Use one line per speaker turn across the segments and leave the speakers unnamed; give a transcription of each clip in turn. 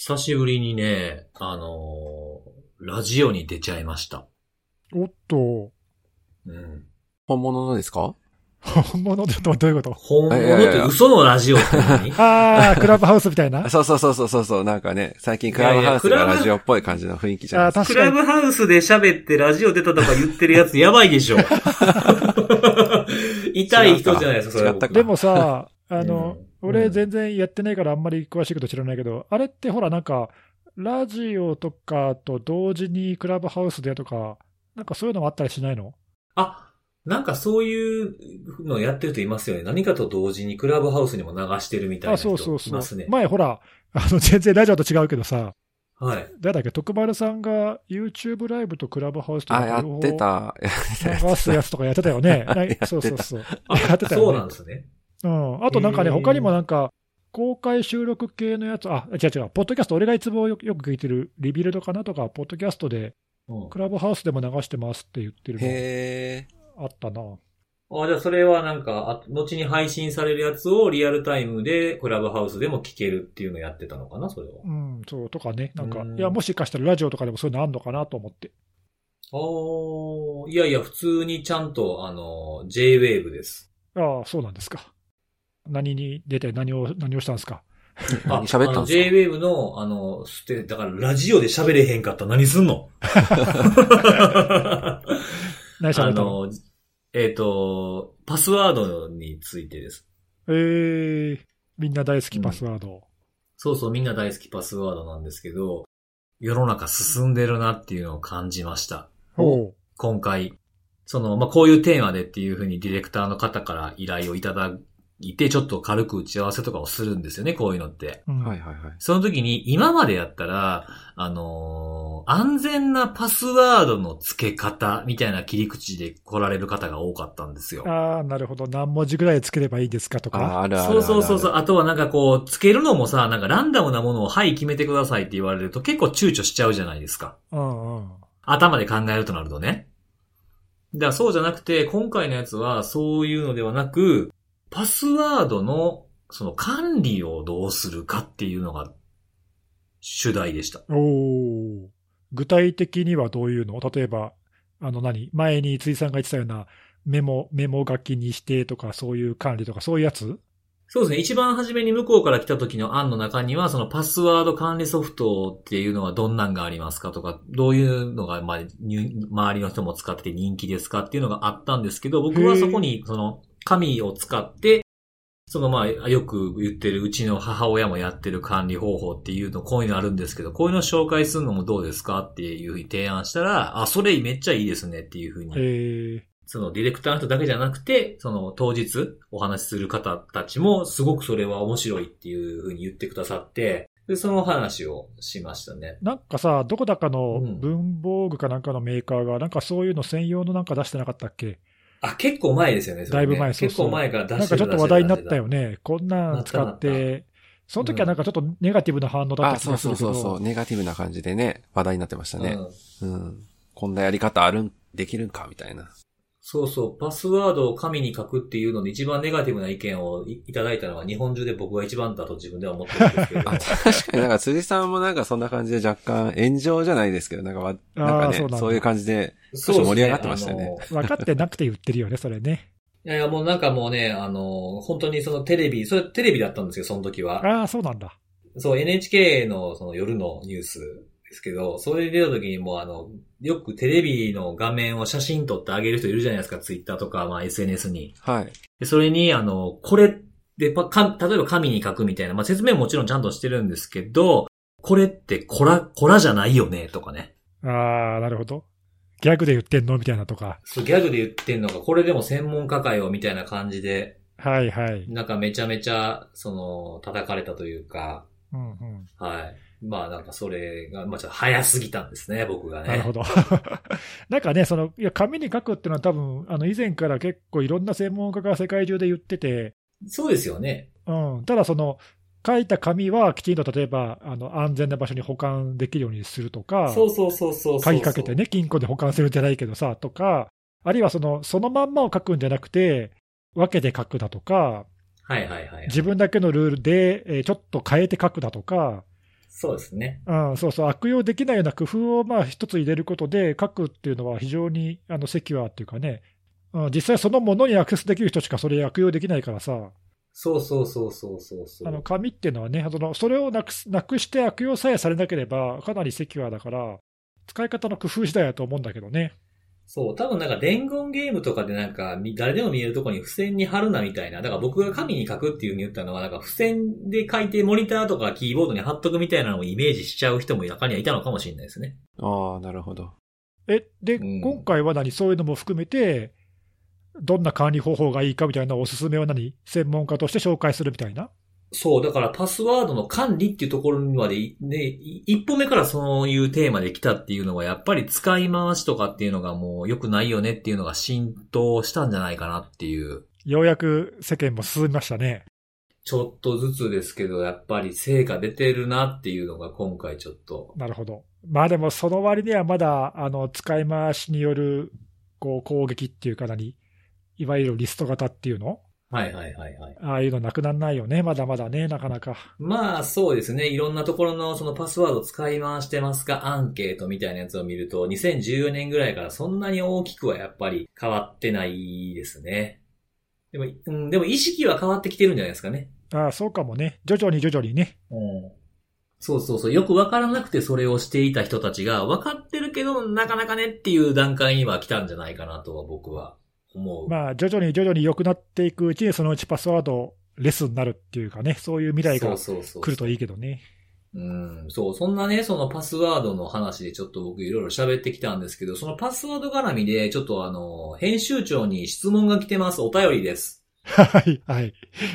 久しぶりにね、あのーラジオに出ちゃいました。
おっと、
うん。
本物のですか？
本物でどどういうこと？
本物って嘘のラジオって何？
あー、クラブハウスみたいな？
そうそうそうそうそうそう、なんかね、最近クラブハウスが
いやいやクラブ
ラジオっぽい感じの雰囲気じゃないですか。
確かに。
クラブハウスで喋ってラジオ出たとか言ってるやつやばいでしょ。痛い人じゃないですか、それは
違ったか
でもさ、あの、
うん
俺全然やってないからあんまり詳しいこと知らないけど、あれってほらなんか、ラジオとかと同時にクラブハウスでとか、なんかそういうのもあったりしないの？
あ、なんかそういうのやってる人いますよね。何かと同時にクラブハウスにも流してるみたいな
あ、
人
そうそうそう。
いますね。
前ほら、あの、全然ラジオと違うけどさ、
はい。
誰だっけ、徳丸さんが YouTube ライブとクラブハウスと
あ、
か
やってた。やってたや
流すやつとかやってたよね。そうそうそう。
あ
やってたよね
そうなんですね。
うん。あとなんかね、他にもなんか、公開収録系のやつ、あ、違う違う、ポッドキャスト、俺がいつもよよく聞いてるリビルドかなとか、ポッドキャストで、
うん
クラブハウスでも流してますって言ってるの
へ
あったな。
あ、じゃあそれはなんか、あ後に配信されるやつをリアルタイムでクラブハウスでも聞けるっていうのをやってたのかな、それは。
うん、そう、とかね、なんか、
うん
いや、もしかしたらラジオとかでもそういうのあんのかなと思って。
ああ、いやいや、普通にちゃんと、あの、J-Wave です。
ああ、そうなんですか。何に出て何を、何をしたんですか？
ー。何 喋ったんですか
？J-Wave の、あの、ステだからラジオで喋れへんかったら何すんの？あ
何しゃべったの？
の、えっ、と、パスワードについてです。
えー、みんな大好きパスワード。
そうそう、みんな大好きパスワードなんですけど、世の中進んでるなっていうのを感じました。今回、その、まあ、こういうテーマでっていうふうにディレクターの方から依頼をいただいて、ちょっと軽く打ち合わせとかをするんですよね、こういうのって。
うん
はいはいはい。
その時に、今までやったら、あのー安全なパスワードの付け方みたいな切り口で来られる方が多かったんですよ。
ああ、なるほど。何文字ぐらいつければいいですかと
あ、
か。
あるあるある。
そうそうそうそう。あとはなんかこう、付けるのもさ、なんかランダムなものをはい決めてくださいって言われると結構躊躇しちゃうじゃないですか。
うんうん。
頭で考えるとなるとね。だからそうじゃなくて、今回のやつはそういうのではなく、パスワードのその管理をどうするかっていうのが主題でした。
おお。具体的にはどういうの？例えば、あの何？前に辻さんが言ってたようなメモ、メモ書きにしてとか、そういう管理とか、そういうやつ？
そうですね。一番初めに向こうから来た時の案の中には、そのパスワード管理ソフトっていうのはどんなんがありますかとか、どういうのが、まあ、に周りの人も使ってて人気ですかっていうのがあったんですけど、僕はそこに、その、紙を使って、そのまあ、よく言ってるうちの母親もやってる管理方法っていうの、こういうのあるんですけど、こういうのを紹介するのもどうですかっていうふうに提案したら、あ、それめっちゃいいですねっていうふうに。
え
そのディレクターの人だけじゃなくて、その当日お話しする方たちもすごくそれは面白いっていうふうに言ってくださって、で、その話をしましたね。
ー、なんかさ、どこだかの
うん。
文房具かなんかのメーカーが、なんかそういうの専用のなんか出してなかったっけ？
あ、結構前ですよね、ね
だいぶ前そうそう
結構前から出して
なんかちょっと話題になった
よ。
よね。こんなん使って、その時はなんかちょっとネガティブな反応だった
あ、そう
気がするけど。
そうそうそう。ネガティブな感じでね、話題になってましたね。
うん
うん。こんなやり方あるん、できるんかみたいな。
そうそう、パスワードを紙に書くっていうので一番ネガティブな意見をいいただいたのは日本中で僕が一番だと自分では思ってるんですけれど。
確かになんか辻さんもなんかそんな感じで若干炎上じゃないですけど、なんかわ、なんかね
そうなんだ
そういう感じで、
そう
少し盛り上がってましたよね
あの
分かってなくて言ってるよね、それね。
いやいや、もうなんかもうね、あの、本当にそのテレビ、それテレビだったんですよ、その時は。
ああ、そうなんだ。
そう、NHK のその夜のニュースですけど、それで出た時にもうあの、よくテレビの画面を写真撮ってあげる人いるじゃないですか、ツイッターとか、まあ SNS に。
はい。
で、それにあの、これでパか、例えば紙に書くみたいな、まあ説明ももちろんちゃんとしてるんですけど、これってコラ、コラじゃないよね、とかね。
ああ、なるほど。ギャグで言ってんの？みたいなとか。
そう、ギャグで言ってんのが、これでも専門家かよ、みたいな感じで、
はいはい。
なんかめちゃめちゃ、その、叩かれたというか、
うんうん。
はい。まあなんかそれが、まあちょっと早すぎたんですね、僕がね。
なるほど。なんかね、その、いや、紙に書くっていうのは多分、あの、以前から結構いろんな専門家が世界中で言ってて、
そうですよね。
うん。ただその、書いた紙はきちんと例えば、あの、安全な場所に保管できるようにするとか、
そうそうそうそうそう。
鍵かけて。ね、金庫で保管するんじゃないけどさ、とか、あるいはその、そのまんまを書くんじゃなくて、分けて書くだとか、
はいはいはい。
自分だけのルールで、えーちょっと変えて書くだとか、
そうですね。
うん、そうそう、悪用できないような工夫をまあ一つ入れることで、書くっていうのは非常にあのセキュアっていうかね、うん、実際そのものにアクセスできる人しかそれ悪用できないからさ、
そうそうそうそうそうそう。
あの紙っていうのはね、そのそれをなくすなくして悪用さえされなければ、かなりセキュアだから、使い方の工夫次第だと思うんだけどね。
そう、多分なんか伝言ゲームとかでなんか、み誰でも見えるところに付箋に貼るなみたいな。だから僕が紙に書くっていう風に言ったのは、なんか付箋で書いてモニターとかキーボードに貼っとくみたいなのをイメージしちゃう人も中にはいたのかもしれないですね。
ああ、なるほど。
え、で、
うん
今回は何、そういうのも含めて、どんな管理方法がいいかみたいなおすすめを何、専門家として紹介するみたいな？
そう、だからパスワードの管理っていうところにまでい、ね、い一歩目からそういうテーマで来たっていうのは、やっぱり使い回しとかっていうのがもう良くないよねっていうのが浸透したんじゃないかなっていう。
ようやく世間も進みましたね。
ちょっとずつですけど、やっぱり成果出てるなっていうのが今回ちょっと。
なるほど。まあでも、その割にはまだ、あの、使い回しによる、こう、攻撃っていうか何、いわゆるリスト型っていうの
はいはいはいはい。
ああいうのなくならないよね。まだまだね、なかなか。
まあそうですね。いろんなところのそのパスワード使い回してますかアンケートみたいなやつを見ると、2014年ぐらいからそんなに大きくはやっぱり変わってないですね。でも、うん、でも意識は変わってきてるんじゃないですかね。
ああ、そうかもね。徐々に徐々にね。
うん。そうそうそう。よくわからなくてそれをしていた人たちが、分かってるけど、なかなかねっていう段階には来たんじゃないかなとは僕は思う。
まあ、徐々に徐々に良くなっていくうちに、そのうちパスワードレスになるっていうかね、そういう未来が来るといいけどね。
うん、そう、そんなね、そのパスワードの話でちょっと僕いろいろ喋ってきたんですけど、そのパスワード絡みで、ちょっとあの、編集長に質問が来てます。お便りです。
はい、はい。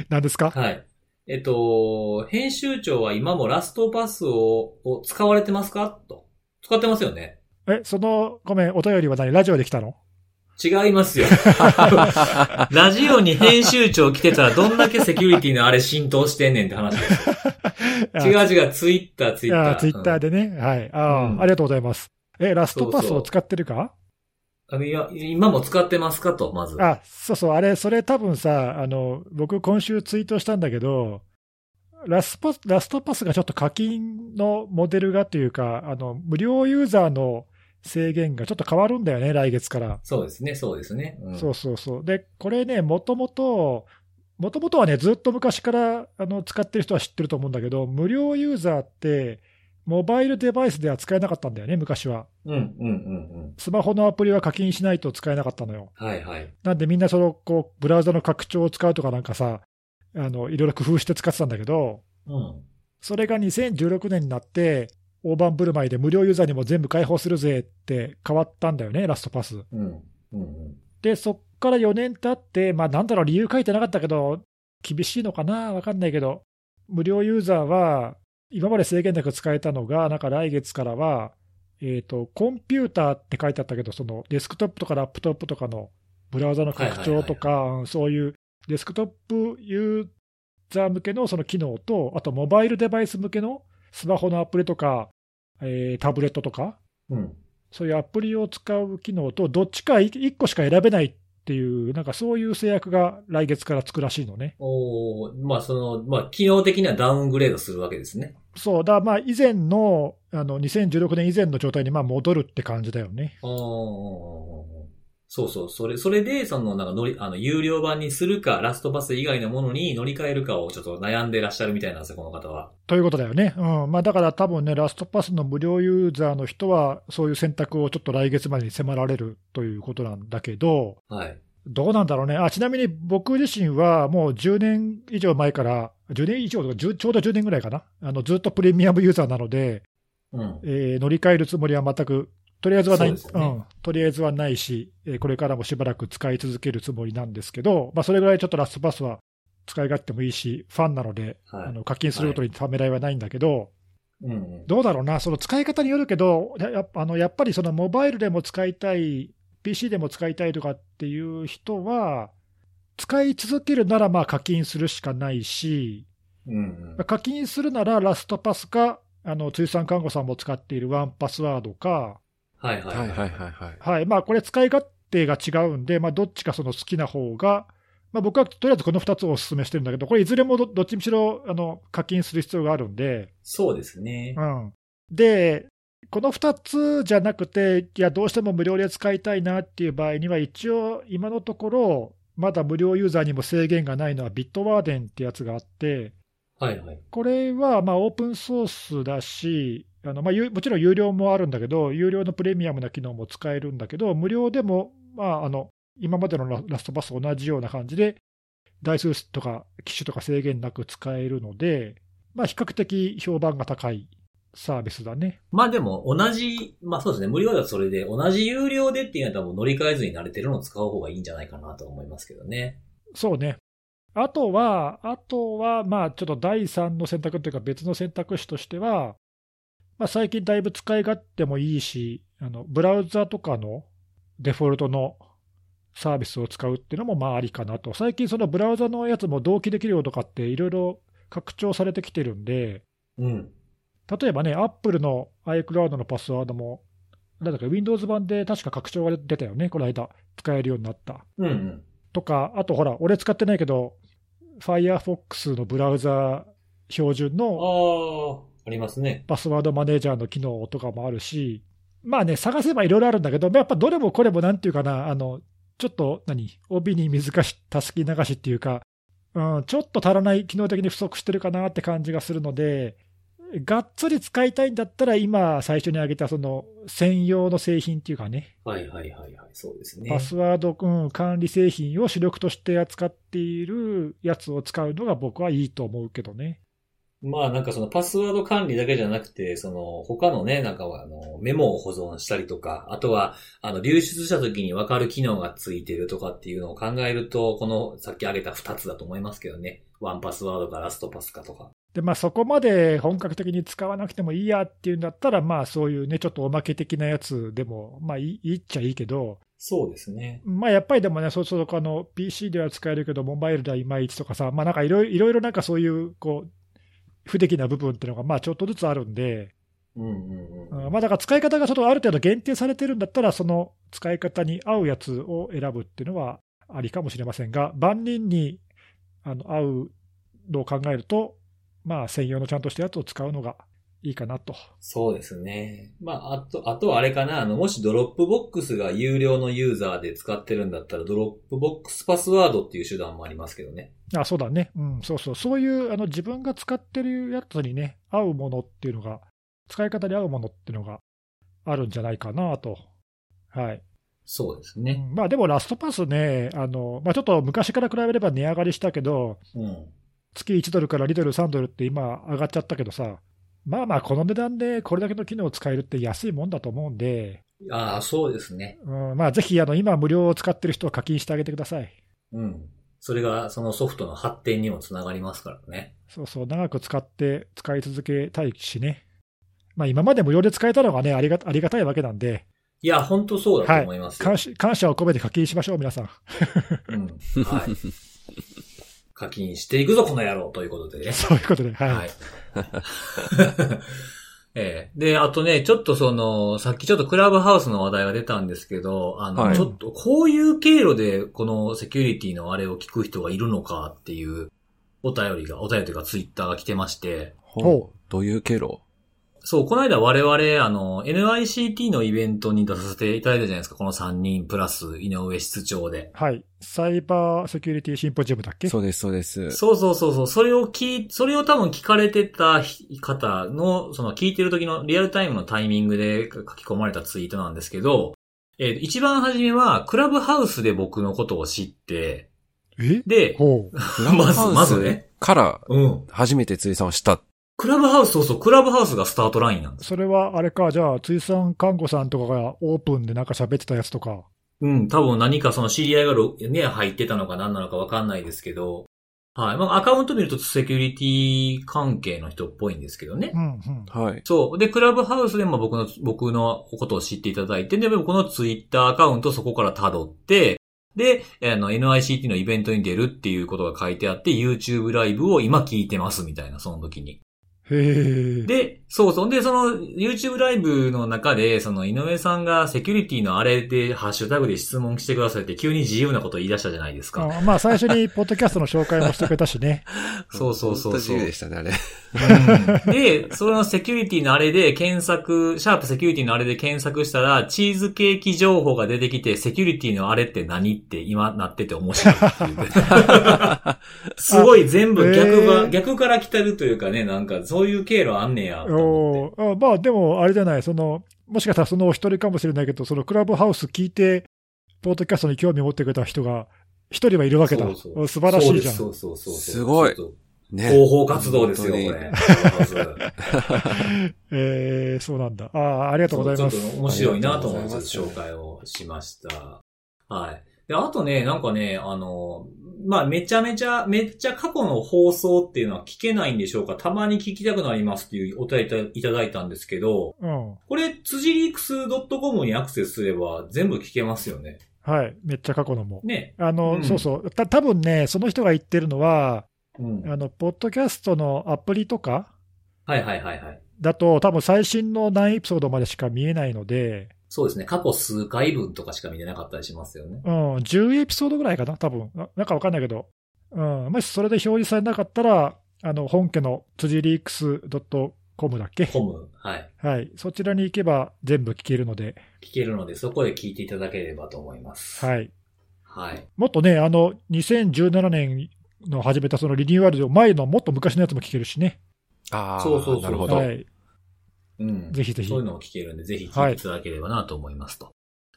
何ですか？
はい。えっと、編集長は今もラストパスをを使われてますか？と。使ってますよね。
え、その、ごめん、お便りは何？ラジオで来たの？
違いますよ。ラジオに編集長来てたらどんだけセキュリティのあれ浸透してんねんって話です。違う違う、ツイッター、ツイッター。
あツイッターでね。はい。ああ、
うん
ありがとうございます。え、ラストパスを使ってるか？
いや今も使ってますかと、まず。
あ、そうそう、あれ、それ多分さ、あの、僕今週ツイートしたんだけど、ラスパスラストパスがちょっと課金のモデルがというか、あの、無料ユーザーの制限がちょっと変わるんだよね、来月から。
そうですね、そうですね。うん
そうそうそう。で、これね、もともと、もともとはね、ずっと昔からあの使ってる人は知ってると思うんだけど、無料ユーザーって、モバイルデバイスでは使えなかったんだよね、昔は。
うん、うん、うん、うん。
スマホのアプリは課金しないと使えなかったのよ。
はい、はい。
なんでみんなその、こう、ブラウザの拡張を使うとかなんかさ、あの、いろいろ工夫して使ってたんだけど、
うん。
それが2016年になって、大盤振る舞いで無料ユーザーにも全部開放するぜって変わったんだよね、ラストパス。
うん、うん、うん。
で、そっから4年経って、まあなんだろう、理由書いてなかったけど、厳しいのかな？わかんないけど、無料ユーザーは、今まで制限なく使えたのが、なんか来月からは、えっ、と、コンピューターって書いてあったけど、そのデスクトップとかラップトップとかのブラウザの拡張とか、そういうデスクトップユーザー向けのその機能と、あとモバイルデバイス向けのスマホのアプリとか、えータブレットとか、
うん。
そういうアプリを使う機能と、どっちか1個しか選べないっていう、なんかそういう制約が来月からつくらしいのね。
おーまあ、その、まあ、機能的にはダウングレードするわけですね。
そう、だからまあ以前の、あの2016年以前の状態にまあ戻るって感じだよね。
おそうそう。それ、それで、その、なんか乗り、あの、有料版にするか、ラストパス以外のものに乗り換えるかをちょっと悩んでらっしゃるみたいなんですよ、この方は。
ということだよね。うんまあ、だから多分ね、ラストパスの無料ユーザーの人は、そういう選択をちょっと来月までに迫られるということなんだけど、
はい。
どうなんだろうね。あ、ちなみに僕自身はもう10年以上前から、10年以上とか10ちょうど10年ぐらいかな。あの、ずっとプレミアムユーザーなので、
うん。
えー乗り換えるつもりは全く、とりあえずはない、
そう
ん、とりあえずはないし、えーこれからもしばらく使い続けるつもりなんですけど、まあ、それぐらいちょっとラストパスは使い勝手もいいし、ファンなので、
はい。
あの課金することにためらいはないんだけど、
うんうん。
どうだろうな、その使い方によるけど、ややっぱあのやっぱりそのモバイルでも使いたい、PC でも使いたいとかっていう人は、使い続けるならまあ課金するしかないし、
うん
課金するならラストパスか、あの通産看護さんも使っているワンパスワードか、
はいはい
はいはいはいはい。
はいまあ、これ、使い勝手が違うんで、まあ、どっちかその好きな方が、まあ、僕はとりあえずこの2つをお勧めしてるんだけど、これいずれもどどっちにしろあの課金する必要があるんで、
そうですね
う。ん。で、この2つじゃなくて、いや、どうしても無料で使いたいなっていう場合には、一応、今のところ、まだ無料ユーザーにも制限がないのは、ビットワーデンってやつがあって、
はいはい。
これはまあオープンソースだし、あのまあ、ゆもちろん有料もあるんだけど、有料のプレミアムな機能も使えるんだけど、無料でも、まあ、あの今までのララストパスと同じような感じで、台数とか機種とか制限なく使えるので、まあ、比較的評判が高いサービスだね。
まあでも同じ、まあそうですね、無料だとそれで、同じ有料でっていうのは乗り換えずに慣れてるのを使う方がいいんじゃないかなと思いますけどね。
そうね。あとは、あとは、まあ、ちょっと第三の選択というか、別の選択肢としては、まあ、最近だいぶ使い勝手もいいし、あのブラウザとかのデフォルトのサービスを使うっていうのもまあありかなと。最近、そのブラウザのやつも同期できるよとかって、いろいろ拡張されてきてるんで、
うん。
例えばね、Apple の iCloud のパスワードも、なんだか Windows 版で確か拡張が出たよね、この間、使えるようになった。
うんうん。
とか、あとほら、俺使ってないけど、Firefox のブラウザ標準
あ
の
あ、ありますね。
パスワードマネージャーの機能とかもあるし、まあね、探せばいろいろあるんだけど、やっぱどれもこれもなんていうかな、あのちょっと何、帯に水かしたすき流しっていうか、うん、ちょっと足らない、機能的に不足してるかなって感じがするので、がっつり使いたいんだったら、今、最初に挙げたその専用の製品っていうかね、
はいはいはいはい、そうですね。
パスワード、うん、管理製品を主力として扱っているやつを使うのが僕はいいと思うけどね。
まあなんかそのパスワード管理だけじゃなくて、その他のね、なんかあのメモを保存したりとか、あとはあの流出した時に分かる機能がついてるとかっていうのを考えると、このさっき挙げた2つだと思いますけどね。ワンパスワードかラストパスかとか。
で、まあ、そこまで本格的に使わなくてもいいやっていうんだったら、まあ、そういうね、ちょっとおまけ的なやつでも、まあいい、っちゃいいけど、
そうですね。
まあ、やっぱりでもね、そうすると、あの、PC では使えるけど、モバイルではいまいちとかさ、まあ、なんかいろいろ、いろいろなんかそういう、こう、不出来な部分っていうのが、まあ、ちょっとずつあるんで、
うんうんうん。
うんまあ、だから使い方がちょっとある程度限定されてるんだったら、その使い方に合うやつを選ぶっていうのはありかもしれませんが、万人にあの合うのを考えると、まあ、専用のちゃんとしたやつを使うのがいいかなと。
そうですね。まあ、あと、あとはあれかな、あの、もしドロップボックスが有料のユーザーで使ってるんだったら、ドロップボックスパスワードっていう手段もありますけどね。
あそうだね、うん、そうそう、そういうあの自分が使ってるやつにね、合うものっていうのが、使い方に合うものっていうのがあるんじゃないかなと。はい。う
そうですね。
んまあでもラストパスね、あのまあ、ちょっと昔から比べれば値上がりしたけど、
うん。
月1ドルから2ドル、3ドルって今上がっちゃったけどさ、まあまあこの値段でこれだけの機能を使えるって安いもんだと思うんで、
ああ、そうですね。
うん、まあぜひあの今無料を使ってる人は課金してあげてください。
うん。それが、そのソフトの発展にもつながりますからね。
そうそう、長く使って使い続けたいしね。まあ今まで無料で使えたのがね、ありがありがたいわけなんで、
いや、本当そうだと思いますよ。
感謝感謝を込めて課金しましょう、皆さん。
うん。はい。課金していくぞ、この野郎ということでね。
そういうことで、はい。
はい。ええで、あとね、ちょっとその、さっきちょっとクラブハウスの話題が出たんですけど、あの、
はい
ちょっとこういう経路でこのセキュリティのあれを聞く人がいるのかっていうお便りが、お便りというかツイッターが来てまして、
ほう。どういう経路？
そう、この間我々、あの、NICT のイベントに出させていただいたじゃないですか、この3人プラス井上室長で。
はい。サイバーセキュリティシンポジウムだっけ？
そうです、そうです。
そうそうそうそう。それを聞い、それを多分聞かれてた方の、その聞いてる時のリアルタイムのタイミングで書き込まれたツイートなんですけど、えー一番初めは、クラブハウスで僕のことを知って、
え？
で、
ほう。
まず、まずね。
から、
うん。
初めて辻さんを知った。
クラブハウス、そうそう、クラブハウスがスタートラインなんです。
それはあれか、じゃあ、追産看護さんとかがオープンでなんか喋ってたやつとか。
うん、多分何かその知り合いがろね、入ってたのか何なのかわかんないですけど、はい。まあ、アカウント見るとセキュリティ関係の人っぽいんですけどね
う。ん、うん。
はい。
そう。で、クラブハウスでも僕の、僕のことを知っていただいて、で、僕のツイッターアカウントをそこから辿って、で、あの、NICT のイベントに出るっていうことが書いてあって、YouTube ライブを今聞いてますみたいな、その時に。で、そうそう。で、その YouTube ライブの中で、その井上さんがセキュリティのあれで、ハッシュタグで質問してくださいって急に自由なこと言い出したじゃないですか。
あまあ最初にポッドキャストの紹介もしてくれたしね。
そうそうそうそう
自由でしたね、あれ。
うんで、そのセキュリティのあれで検索、シャープセキュリティのあれで検索したら、チーズケーキ情報が出てきて、セキュリティのあれって何って今なってて面白いっていう。すごい全部逆が、
へー
逆から来てるというかね、なんかそういう経路あんねやと思って。
おーあまあでも、あれじゃない、その、もしかしたらそのお一人かもしれないけど、そのクラブハウス聞いて、ポッドキャストに興味を持ってくれた人が、一人はいるわけだ。
そうそう
素晴らしいじゃん。
そうそうそうそう。
すごいね。
広報活動ですよ、これ。
えー、そうなんだ。ああ、ありがとうございます。
ちょっと面白いなと思
います
紹介をしました。はい。で、あとね、なんかね、あの、まあ、めちゃめちゃ、めっちゃ過去の放送っていうのは聞けないんでしょうか？たまに聞きたくなりますっていうお便りいただいたんですけど、
うん。
これ、辻リークス .com にアクセスすれば全部聞けますよね。
はい。めっちゃ過去のも。
ね。
あの、
うん
そうそう。た多分ね、その人が言ってるのは、
うん。
あの、ポッドキャストのアプリとか
はいはいはいはい。
だと、多分最新の何エピソードまでしか見えないので、
そうですね。過去数回分とかしか見てなかったりしますよね。
うん、10エピソードぐらいかな、多分ななんかわかんないけど、うん、もしそれで表示されなかったら、あの本家の辻リークス .com だっけ、
コム。はい。
はい、そちらに行けば全部聞けるので、
聞けるので、そこで聞いていただければと思います。
はい、
はい。
もっとね、あの2017年の始めたそのリニューアルで、前のもっと昔のやつも聞けるしね、
ああ、
そうそうそう
なるほど。
はい、
うん。
ぜひぜひ
そういうのを聞けるんで、ぜひ聞いていただければなと思いますと。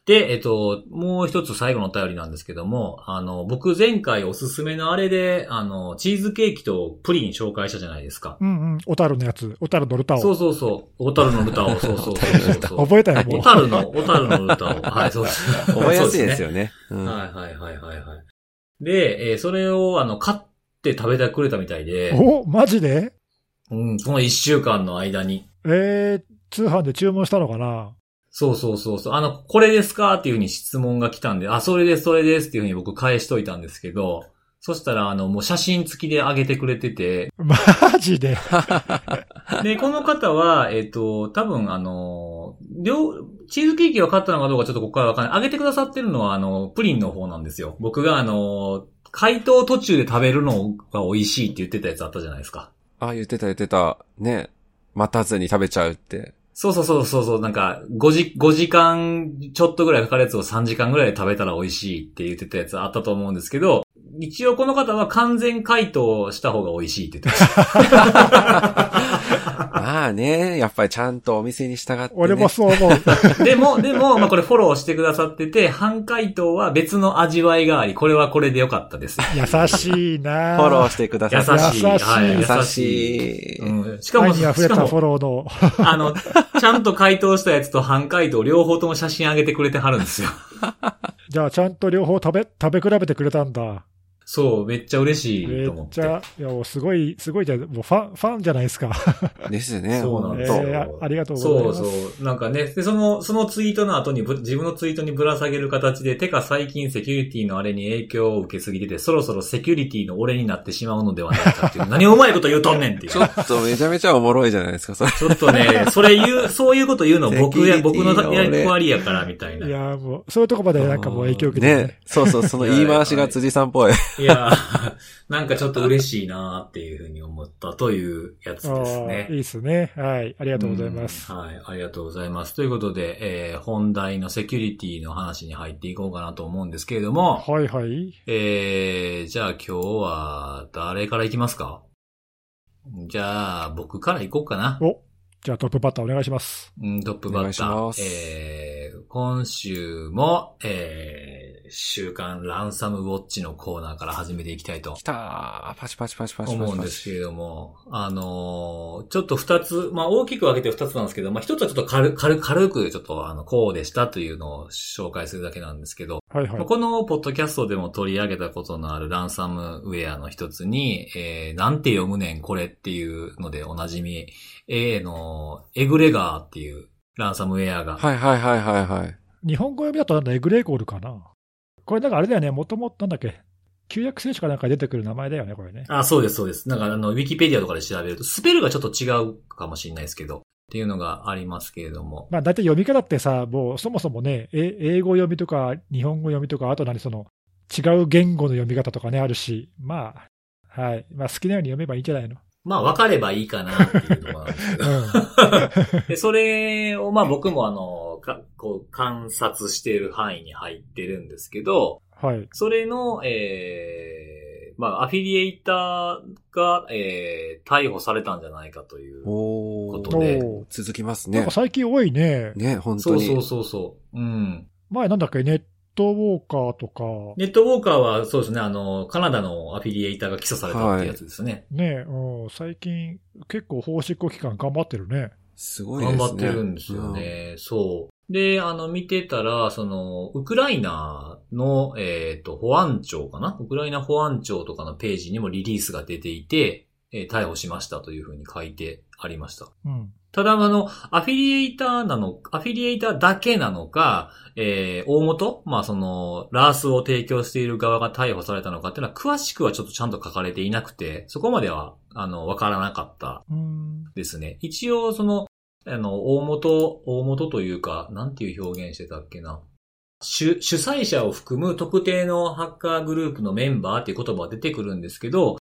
で、えっと、もう一つ最後のお便りなんですけども、あの、僕前回おすすめのあれで、あの、チーズケーキとプリン紹介したじゃないですか。
うんうん、小樽のやつ、小樽のルタオ、
そうそうそう。小樽のルタを、そうそうそうそう。
覚えたよ、もう
小。樽の、小樽のルタを。はい、そうです。
覚えやすいです
よ。
よね。うん
はいはいはいはいはい。で、えーそれを、あの、買って食べてくれたみたいで、
おマジで？
うん、その一週間の間に。
えー、通販で注文したのかな？
そうそうそうそう。あの、これですか？っていうふうに質問が来たんで、あ、それです、それですっていうふうに僕返しといたんですけど、そしたら、あの、もう写真付きで上げてくれてて、
マジで？
で、この方は、えっ、と、多分、あの、両、チーズケーキを買ったのかどうかちょっとここからわかんない。上げてくださってるのは、あの、プリンの方なんですよ。僕が、あの、解凍途中で食べるのが美味しいって言ってたやつあったじゃないですか。
あ、言ってた言ってた。ね。待たずに食べちゃうって。
そうそうそうそうそう、なんか、5時、5時間ちょっとぐらいかかるやつを3時間ぐらいで食べたら美味しいって言ってたやつあったと思うんですけど、一応この方は完全解凍した方が美味しいって言ってました。
まあね、やっぱりちゃんとお店に従って、ね。
俺もそう思う。
でも、でも、まあこれフォローしてくださってて、半解凍は別の味わいがあり、これはこれでよかったです。
優しいな
フォローしてください。
優しい。
優しい
はい、しい。うん、しかも、
愛に溢れ
しかも
たフォローの。
あの、ちゃんと解凍したやつと半解凍両方とも写真上げてくれてはるんですよ。
じゃあ、ちゃんと両方食べ、食べ比べてくれたんだ。
そう、めっちゃ嬉し
め
いと思っ。
ってちゃ、いや、もうすごい、すごいじゃん。もうファン、ファンじゃないですか。
ですね。
え
そうなんですよ
ーあありがとうございます。
そうそう。なんかね、で、その、そのツイートの後にぶ、自分のツイートにぶら下げる形で、てか最近セキュリティのあれに影響を受けすぎてて、そろそろセキュリティの俺になってしまうのではないかっていう、何をうまいこと言うとんねんっていう。
ちょっとめちゃめちゃおもろいじゃないですか、それ。
ちょっとね、それ言う、そういうこと言うの僕や、僕の役割やから、みたいな。
いや、もう、そういうとこまでなんかもう影響受けて
ね。そうそう、その言い回しが辻さんっぽい。
いや、なんかちょっと嬉しいなっていうふうに思ったというやつ
あ
ですね
あ、い。いですね。はい。ありがとうございます。
うんはい、ありがとうございます。ということで、えー本題のセキュリティの話に入っていこうかなと思うんですけれども、
はいはい。
えー、じゃあ今日は誰から行きますか？じゃあ僕から行こうかな。
お、じゃあトップバッターお願いします。
うん、トップバッタ
お願いしま
ー。
す
えー、今週も、えー、週刊ランサムウォッチのコーナーから始めていきたいと
来たー。パチパチパチパチパチ
思。うんですけれども、あのーちょっと二つ、まあ大きく分けて二つなんですけど、まあ一つはちょっと軽軽軽くちょっとあの、こうでしたというのを紹介するだけなんですけど、
はいはい。
このポッドキャストでも取り上げたことのあるランサムウェアの一つに、えー、なんて読むねんこれっていうのでおなじみ、A のエグレガーっていうランサムウェアが、
はいはいはいはいはい。
日本語読みだとなんだ、エグレーゴールかな。これなんかあれだよね、もともとなんだっけ、旧約聖書かなんか出てくる名前だよね、これね。
あ、そうです、そうです。なんかあの、ウィキペディアとかで調べると、スペルがちょっと違うかもしれないですけど、っていうのがありますけれども。
まあ大体読み方ってさ、もうそもそもね、え英語読みとか日本語読みとか、あと何その違う言語の読み方とかね、あるし、まあ、はい。まあ好きなように読めばいいんじゃないの？
まあ、分かればいいかなっていうところなんですけど。
うん。
で、それを、まあ僕もあの、かこう観察している範囲に入ってるんですけど、
はい。
それの、えー、まあアフィリエイターが、えー、逮捕されたんじゃないかという。
お
ことで
おー
続きますね
なんか。最近多いね。
ね、本当に。
そうそうそうそう。うん。
前なんだっけ、ネットウォーカーとか、
ネットウォーカーはそうですね、あの、カナダのアフィリエイターが起訴されたってやつですね。
ね、うん、最近結構法執行機関頑張ってるね。
すごいですね。
頑張ってるんですよね。そう。で、あの、見てたら、その、ウクライナの、えっ、と、保安庁かな？ウクライナ保安庁とかのページにもリリースが出ていて、えー逮捕しましたというふうに書いてありました。
うん。
ただ、あの、アフィリエイターなの、アフィリエイターだけなのか、えー、大元まあ、その、ラースを提供している側が逮捕されたのかっていうのは、詳しくはちょっとちゃんと書かれていなくて、そこまでは、あの、わからなかった
うん。
ですね。一応、その、あの、大元、大元というか、なんていう表現してたっけな。主、主催者を含む特定のハッカーグループのメンバーっていう言葉が出てくるんですけど、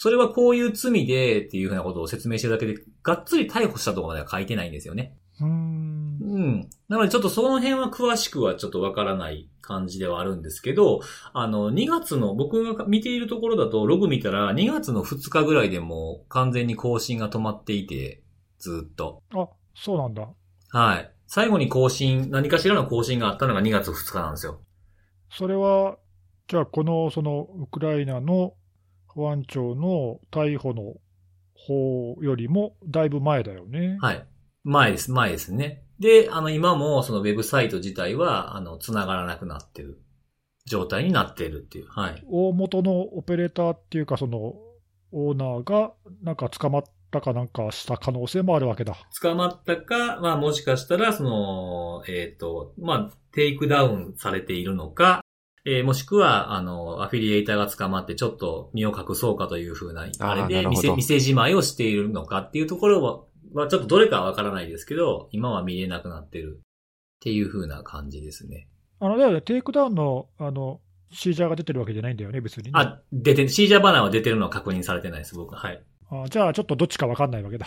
それはこういう罪でっていうふうなことを説明してるだけで、がっつり逮捕したところまでは書いてないんですよね。
うん。
うん。なのでちょっとその辺は詳しくはちょっとわからない感じではあるんですけど、あの、2月の、僕が見ているところだと、ログ見たら2月の2日ぐらいでもう完全に更新が止まっていて、ずっと。
あ、そうなんだ。
はい。最後に更新、何かしらの更新があったのが2月2日なんですよ。
それは、じゃあ、この、その、ウクライナの保安庁の逮捕の方よりも、だいぶ前だよね。
はい。前です、前ですね。で、あの、今もそのウェブサイト自体は、あの、繋がらなくなってる状態になっているっていう。はい。
大元のオペレーターっていうか、その、オーナーが、なんか捕まったかなんかした可能性もあるわけだ。
捕まったか、まあもしかしたら、その、えっ、と、まあ、テイクダウンされているのか、えーもしくは、あの、アフィリエイターが捕まってちょっと身を隠そうかというふうな、
あ
れで店、店じまいをしているのかっていうところは、はちょっとどれかはわからないですけど、今は見れなくなってるっていうふうな感じですね。
あの、だよね、テイクダウンの、あの、 seizure が出てるわけじゃないんだよね、別にね。
あ、出て、 seizure banner は出てるのは確認されてないです、僕。はい。
あじゃあ、ちょっとどっちかわかんないわけだ。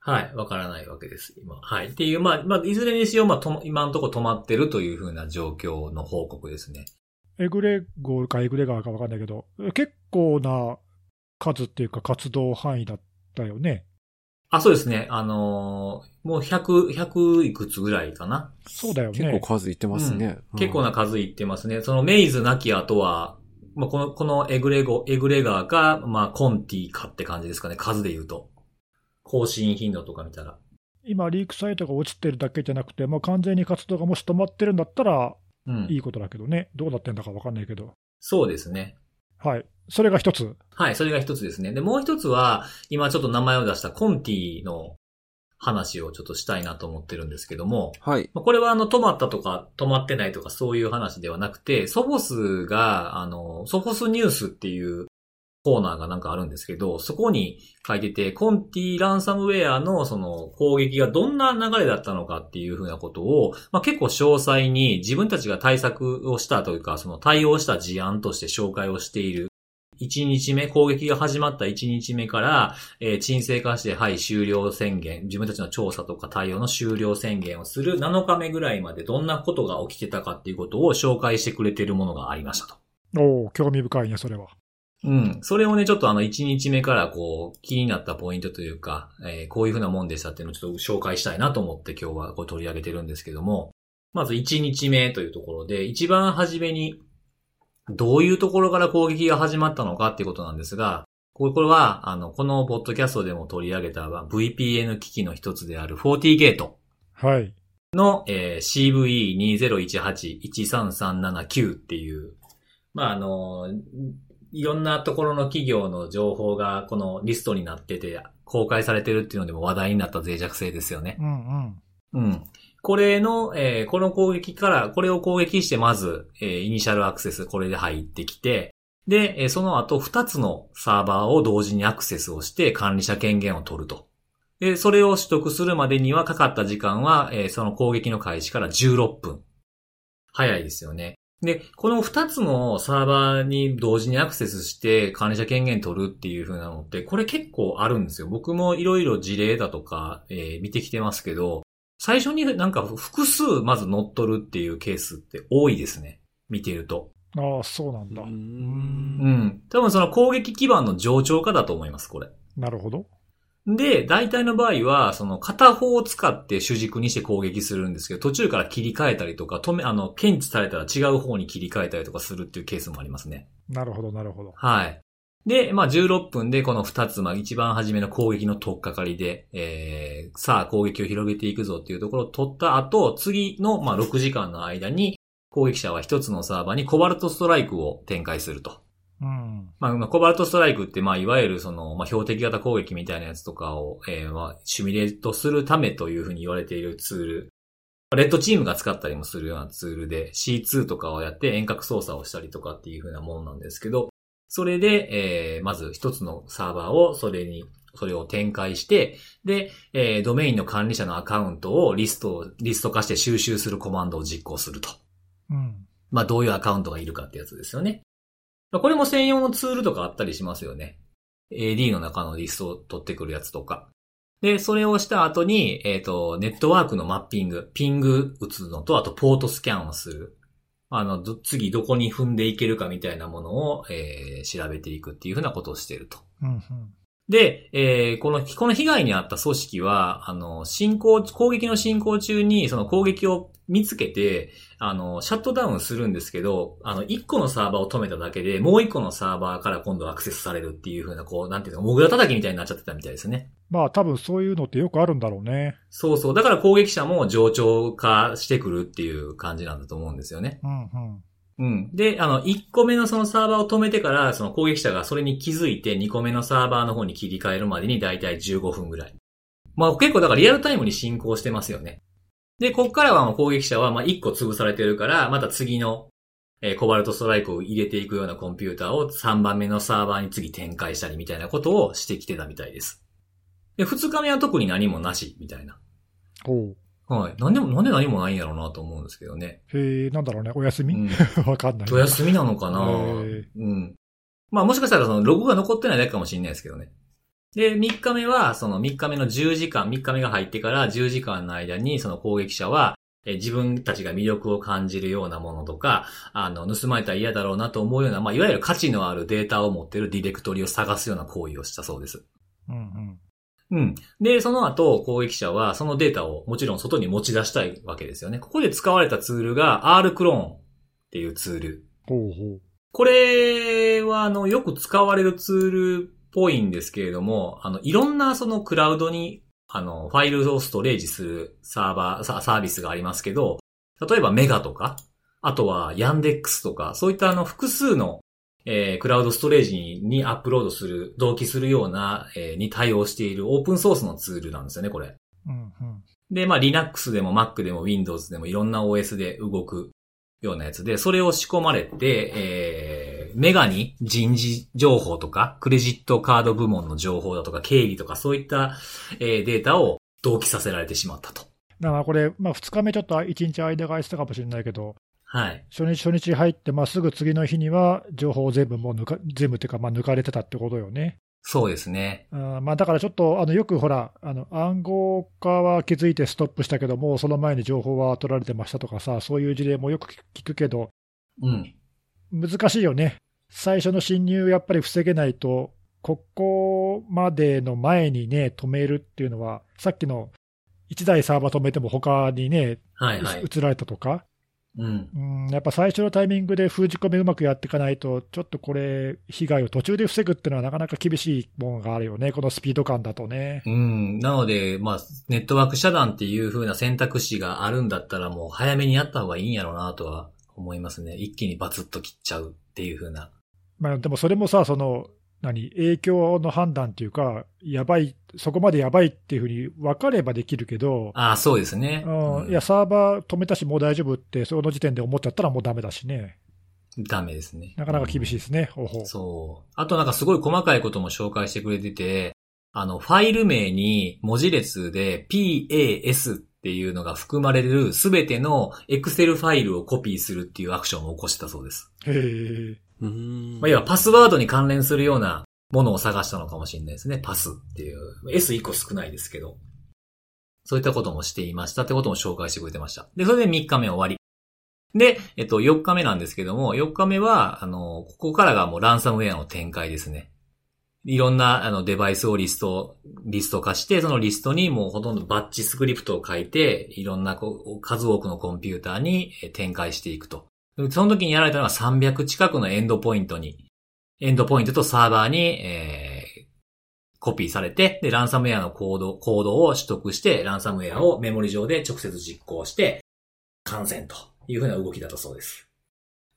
はい。わからないわけです、今。はい。っていう、まあ、まあ、いずれにしよう、まあ、とも今のところ止まってるというふうな状況の報告ですね。
エグレゴーかエグレガーかわかんないけど、結構な数っていうか活動範囲だったよね。
あ、そうですね。あのーもう100、100いくつぐらいかな。
そうだよね。
結構数いってますね。うん
結構な数いってますね。そのメイズなき後は、まあ、この、このエグレゴ、エグレガーか、まあ、コンティかって感じですかね。数で言うと。更新頻度とか見たら。
今、リークサイトが落ちてるだけじゃなくて、もう完全に活動がもし止まってるんだったら
うん。
いいことだけどね。どうなってんだかわかんないけど。
そうですね。
はい。それが一つ。
はい、それが一つですね。で、もう一つは、今ちょっと名前を出したコンティの話をちょっとしたいなと思ってるんですけども、
はい。
まあこれはあの、止まったとか、止まってないとかそういう話ではなくて、ソフォスが、あの、ソフォスニュースっていうコーナーがなんかあるんですけど、そこに書いてて、コンティランサムウェアのその攻撃がどんな流れだったのかっていうふうなことを、まあ、結構詳細に自分たちが対策をしたというか、その対応した事案として紹介をしている。1日目、攻撃が始まった1日目から、えー沈静化して、はい、終了宣言、自分たちの調査とか対応の終了宣言をする7日目ぐらいまでどんなことが起きてたかっていうことを紹介してくれているものがありましたと。
おお興味深いね、それは。
うん。それをね、ちょっとあの、1日目からこう、気になったポイントというか、えーこういうふうなもんでしたっていうのをちょっと紹介したいなと思って今日はこう取り上げてるんですけども、まず1日目というところで、一番初めに、どういうところから攻撃が始まったのかっていうことなんですが、これは、あの、このポッドキャストでも取り上げたまあ VPN 機器の一つである40ゲート
はい。
の、えー CVE2018-13379 っていう、まあ、あの、いろんなところの企業の情報がこのリストになってて、公開されてるっていうのでも話題になった脆弱性ですよね。
うんうん。
うん。これの、えーこの攻撃から、これを攻撃してまず、えーイニシャルアクセス、これで入ってきて、で、えーその後2つのサーバーを同時にアクセスをして管理者権限を取ると。で、それを取得するまでにはかかった時間は、えーその攻撃の開始から16分。早いですよね。で、この2つのサーバーに同時にアクセスして管理者権限取るっていう風なのって、これ結構あるんですよ。僕もいろいろ事例だとか、えー見てきてますけど、最初になんか複数まず乗っ取るっていうケースって多いですね。見てると。
ああ、そうなんだ。
う
うん
うん。多分その攻撃基盤の上長化だと思います、これ。
なるほど。
で、大体の場合は、その片方を使って主軸にして攻撃するんですけど、途中から切り替えたりとか、止め、あの、検知されたら違う方に切り替えたりとかするっていうケースもありますね。
なるほど、なるほど。
はい。で、まあ、16分でこの2つ、まあ、一番初めの攻撃の取っかかりで、えー、さあ攻撃を広げていくぞっていうところを取った後、次の、まあ、6時間の間に、攻撃者は1つのサーバーにコバルトストライクを展開すると。
うん。
まあ、まあコバルトストライクって、まあ、いわゆるその、まあ、標的型攻撃みたいなやつとかを、えー、まあ、シミュレートするためというふうに言われているツール。レッドチームが使ったりもするようなツールで C2 とかをやって遠隔操作をしたりとかっていうふうなものなんですけど、それで、えー、まず一つのサーバーをそれに、それを展開して、で、えー、ドメインの管理者のアカウントをリストを、リスト化して収集するコマンドを実行すると。
うん。
まあ、どういうアカウントがいるかってやつですよね。まあこれも専用のツールとかあったりしますよね。AD の中のリストを取ってくるやつとか。で、それをした後に、えっ、と、ネットワークのマッピング、ピング打つのと、あとポートスキャンをする。あの、ど次どこに踏んでいけるかみたいなものを、えー調べていくっていうふうなことをしていると。
うん。うん。
で、えーこの、この被害に遭った組織は、あの、進行、攻撃の進行中に、その攻撃を見つけて、あの、シャットダウンするんですけど、あの、1個のサーバーを止めただけで、もう1個のサーバーから今度アクセスされるっていう風な、こう、なんていうの、モグラ叩きみたいになっちゃってたみたいですね。
まあ多分そういうのってよくあるんだろうね。
そうそう。だから攻撃者も上長化してくるっていう感じなんだと思うんですよね。
うんうん。
うん。で、あの、1個目のそのサーバーを止めてから、その攻撃者がそれに気づいて2個目のサーバーの方に切り替えるまでにだいたい15分ぐらい。まあ結構だからリアルタイムに進行してますよね。で、こっからはもう攻撃者はまあ1個潰されてるから、また次の、えーコバルトストライクを入れていくようなコンピューターを3番目のサーバーに次展開したりみたいなことをしてきてたみたいです。で、2日目は特に何もなし、みたいな。
おう
はい。なんでも、なんで何もないんやろうなと思うんですけどね。
へえ、なんだろうね、お休み、
うん。
わかんない。
お休みなのかな？うん。まあもしかしたらそのログが残ってないだけかもしれないですけどね。で、3日目は、その3日目の10時間、3日目が入ってから10時間の間に、その攻撃者は、えー自分たちが魅力を感じるようなものとか、あの、盗まれたら嫌だろうなと思うような、まあ、いわゆる価値のあるデータを持っているディレクトリを探すような行為をしたそうです。
うんうん。
うん。で、その後、攻撃者はそのデータをもちろん外に持ち出したいわけですよね。ここで使われたツールが R クローンっていうツール。
ほうほう。
これは、あの、よく使われるツールっぽいんですけれども、あの、いろんなそのクラウドに、あの、ファイルをストレージするサーバー、ササービスがありますけど、例えばメガとか、あとはヤンデックスとか、そういったあの、複数の、えークラウドストレージににアップロードする、同期するような、えーに対応しているオープンソースのツールなんですよね、これ。
うんうん。
で、まあ Linux でも Mac でも Windows でもいろんな OS で動くようなやつで、それを仕込まれて、えー、メガに人事情報とか、クレジットカード部門の情報だとか、経理とか？そういった、えーデータを同期させられてしまったと。
だからこれ、まあ2日目ちょっと1日間が空いてたかもしれないけど、
はい。
初日初日入って、まあすぐ次の日には情報を全部もう抜か、全部っていうか、まあ抜かれてたってことよね。
そうですね。
あーまあだからちょっと、あの、よくほら、あの、暗号化は気づいてストップしたけども、その前に情報は取られてましたとかさ、そういう事例もよく聞くけど、
うん。
難しいよね。最初の侵入やっぱり防げないと、ここまでの前にね、止めるっていうのは、さっきの1台サーバー止めても他にね、
はいはい。
移られたとか、
うん。
うん、やっぱ最初のタイミングで封じ込めうまくやっていかないと、ちょっとこれ、被害を途中で防ぐっていうのはなかなか厳しいものがあるよね、このスピード感だとね。
うん。なので、まあ、ネットワーク遮断っていう風な選択肢があるんだったらもう早めにやった方がいいんやろうなとは思いますね。一気にバツッと切っちゃうっていう風な。
まあ、でもそれもさ、その、何、影響の判断っていうか、やばい、そこまでやばいっていうふうに分かればできるけど、
ああ、そうですね。
うんいや、サーバー止めたし、もう大丈夫って、その時点で思っちゃったらもうダメだしね。
ダメですね。
なかなか厳しいですね。ほうほう
そう。あとなんかすごい細かいことも紹介してくれてて、あの、ファイル名に文字列で PAS っていうのが含まれるすべての Excel ファイルをコピーするっていうアクションを起こしたそうです。
へえ。
まあ、要はパスワードに関連するようなものを探したのかもしれないですね。パスっていう。S1 個少ないですけど。そういったこともしていましたってことも紹介してくれてました。で、それで3日目終わり。で、えっと、4日目なんですけども、4日目は、あの、ここからがもうランサムウェアの展開ですね。いろんなあのデバイスをリスト、リスト化して、そのリストにもうほとんどバッチスクリプトを書いて、いろんな数多くのコンピューターに展開していくと。その時にやられたのは300近くのエンドポイントに、エンドポイントとサーバーに、えーコピーされて、で、ランサムウェアのコード、コードを取得して、ランサムウェアをメモリ上で直接実行して、感染というふうな動きだったそうです。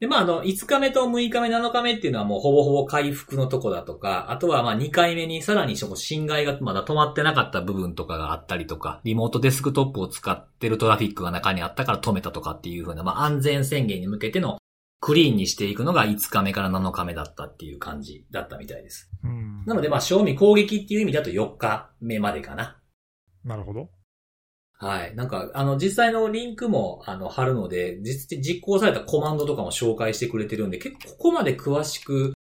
で、まあ、あの、5日目と6日目、7日目っていうのはもうほぼほぼ回復のとこだとか、あとはまあ2回目にさらにその侵害がまだ止まってなかった部分とかがあったりとか、リモートデスクトップを使ってるトラフィックが中にあったから止めたとかっていうふうな、まあ、安全宣言に向けてのクリーンにしていくのが5日目から7日目だったっていう感じだったみたいです。
うん。
なので、まあ、賞味攻撃っていう意味だと4日目までかな。
なるほど。
はい。なんか、あの、実際のリンクも、あの、貼るので、実、実行されたコマンドとかも紹介してくれてるんで、結構ここまで詳しく、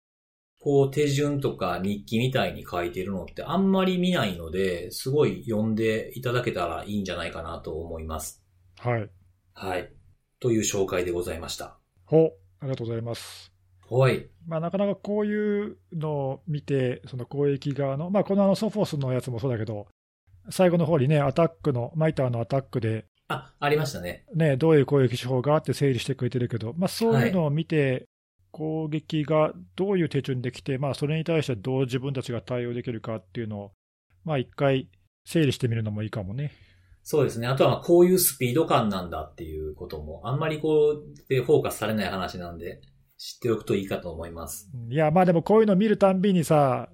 こう、手順とか日記みたいに書いてるのってあんまり見ないので、すごい読んでいただけたらいいんじゃないかなと思います。
はい。
はい。という紹介でございました。
ほう。ありがとうございます。
はい。
まあ、なかなかこういうのを見て、その攻撃側の、まあ、このあのソフォースのやつもそうだけど、最後の方にね、アタックの、マイターのアタックで、
あ、ありましたね。
ね、どういう攻撃手法があって整理してくれてるけど、まあ、そういうのを見て、攻撃がどういう手順できて、まあ、それに対してどう自分たちが対応できるかっていうのを、まあ、一回整理してみるのもいいかもね。
そうですね。あとは、まあこういうスピード感なんだっていうことも、あんまりこう、でフォーカスされない話なんで、知っておくといいかと思います。
いや、まあでもこういうの見るたんびにさ、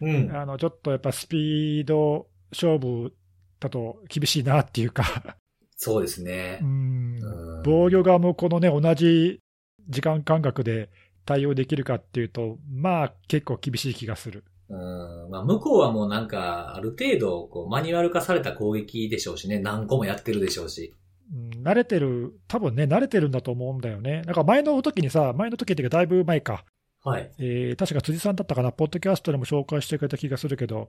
うん。
あのちょっとやっぱスピード勝負だと厳しいなっていうか、
そうですね
う。ん
うん
防御側もこのね、同じ時間間隔で対応できるかっていうと、まあ結構厳しい気がする。
うん。まあ、向こうはもうなんか、ある程度、こう、マニュアル化された攻撃でしょうしね。何個もやってるでしょうし。
うん慣れてる、多分ね、慣れてるんだと思うんだよね。なんか前の時にさ、前の時っていうか、だいぶ前か、
はい。
えー確か辻さんだったかな、ポッドキャストでも紹介してくれた気がするけど、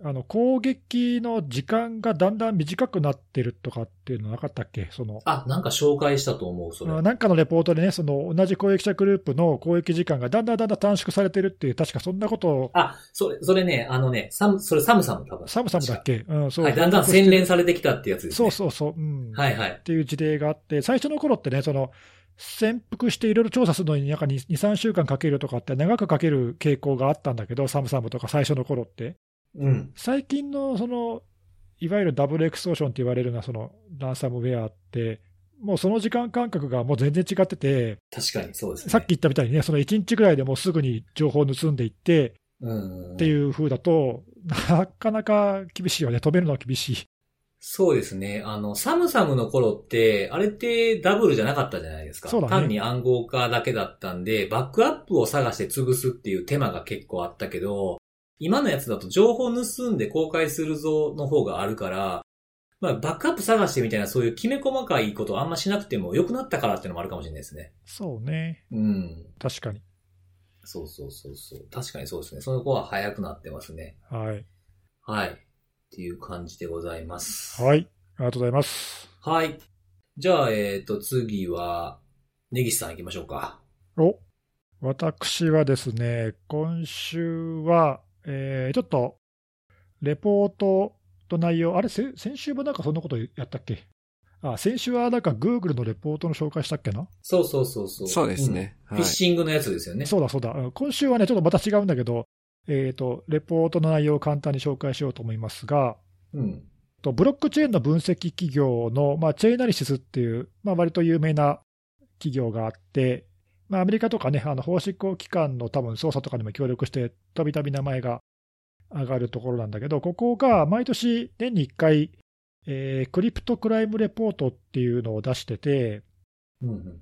あの攻撃の時間がだんだん短くなってるとかっていうのなかったっけ、その
あ、なんか紹介したと思う、それ。
なんかのレポートでね、その同じ攻撃者グループの攻撃時間がだんだんだんだん短縮されてるっていう、確かそんなことを、
あ、それ、それね、あのね、サム、それサムサム多分。
サムサムだっけ、うん、そう
はい、だんだん洗練されてきたってやつです
そう
ね。
そうそう、うん、
はいはい
っ。ていう事例があって、最初の頃ってね、その潜伏していろいろ調査するのに、なんか2、3週間かけるとかって、長くかける傾向があったんだけど、サムサムとか最初の頃って。
うん。
最近のそのいわゆるダブルエクソーションって言われるようなそのランサムウェアって、もうその時間間隔がもう全然違ってて、
確かにそうですね。
さっき言ったみたいにね、その1日ぐらいでもうすぐに情報を盗んでいって
うん。
っていう風だと、なかなか厳しいよね、止めるのは厳しい。
そうですね。あの、サムサムの頃って、あれってダブルじゃなかったじゃないですか。
そうだね
単に暗号化だけだったんで、バックアップを探して潰すっていう手間が結構あったけど、今のやつだと情報盗んで公開するぞの方があるから、まあ、バックアップ探してみたいなそういうきめ細かいことをあんましなくても良くなったからっていうのもあるかもしれないですね。
そうね、
うん。
確かに。
そうそうそうそう。確かにそうですね。その子は早くなってますね。
はい。
はい。っていう感じでございます。
はい。ありがとうございます。
はい。じゃあ、えっ、と、次は、根岸さん行きましょうか。
お私はですね、今週は、えーちょっと、レポートと内容、あれ、せ先週もなんかそんなことやったっけ？あ、先週はなんか Google のレポートの紹介したっけな、
そうそうそうそう。
そうですね。
うん。
はい
フィッシングのやつですよね。
そうだそうだ、うん今週はね、ちょっとまた違うんだけど、えっ、と、レポートの内容を簡単に紹介しようと思いますが、
うん。
とブロックチェーンの分析企業の、まあ、チェーナリシスっていう、まあ、割と有名な企業があって、まあ、アメリカとかね、あの法執行機関の多分捜査とかにも協力して、たびたび名前が上がるところなんだけど、ここが毎年年に1回、えークリプトクライムレポートっていうのを出してて、
うんうん。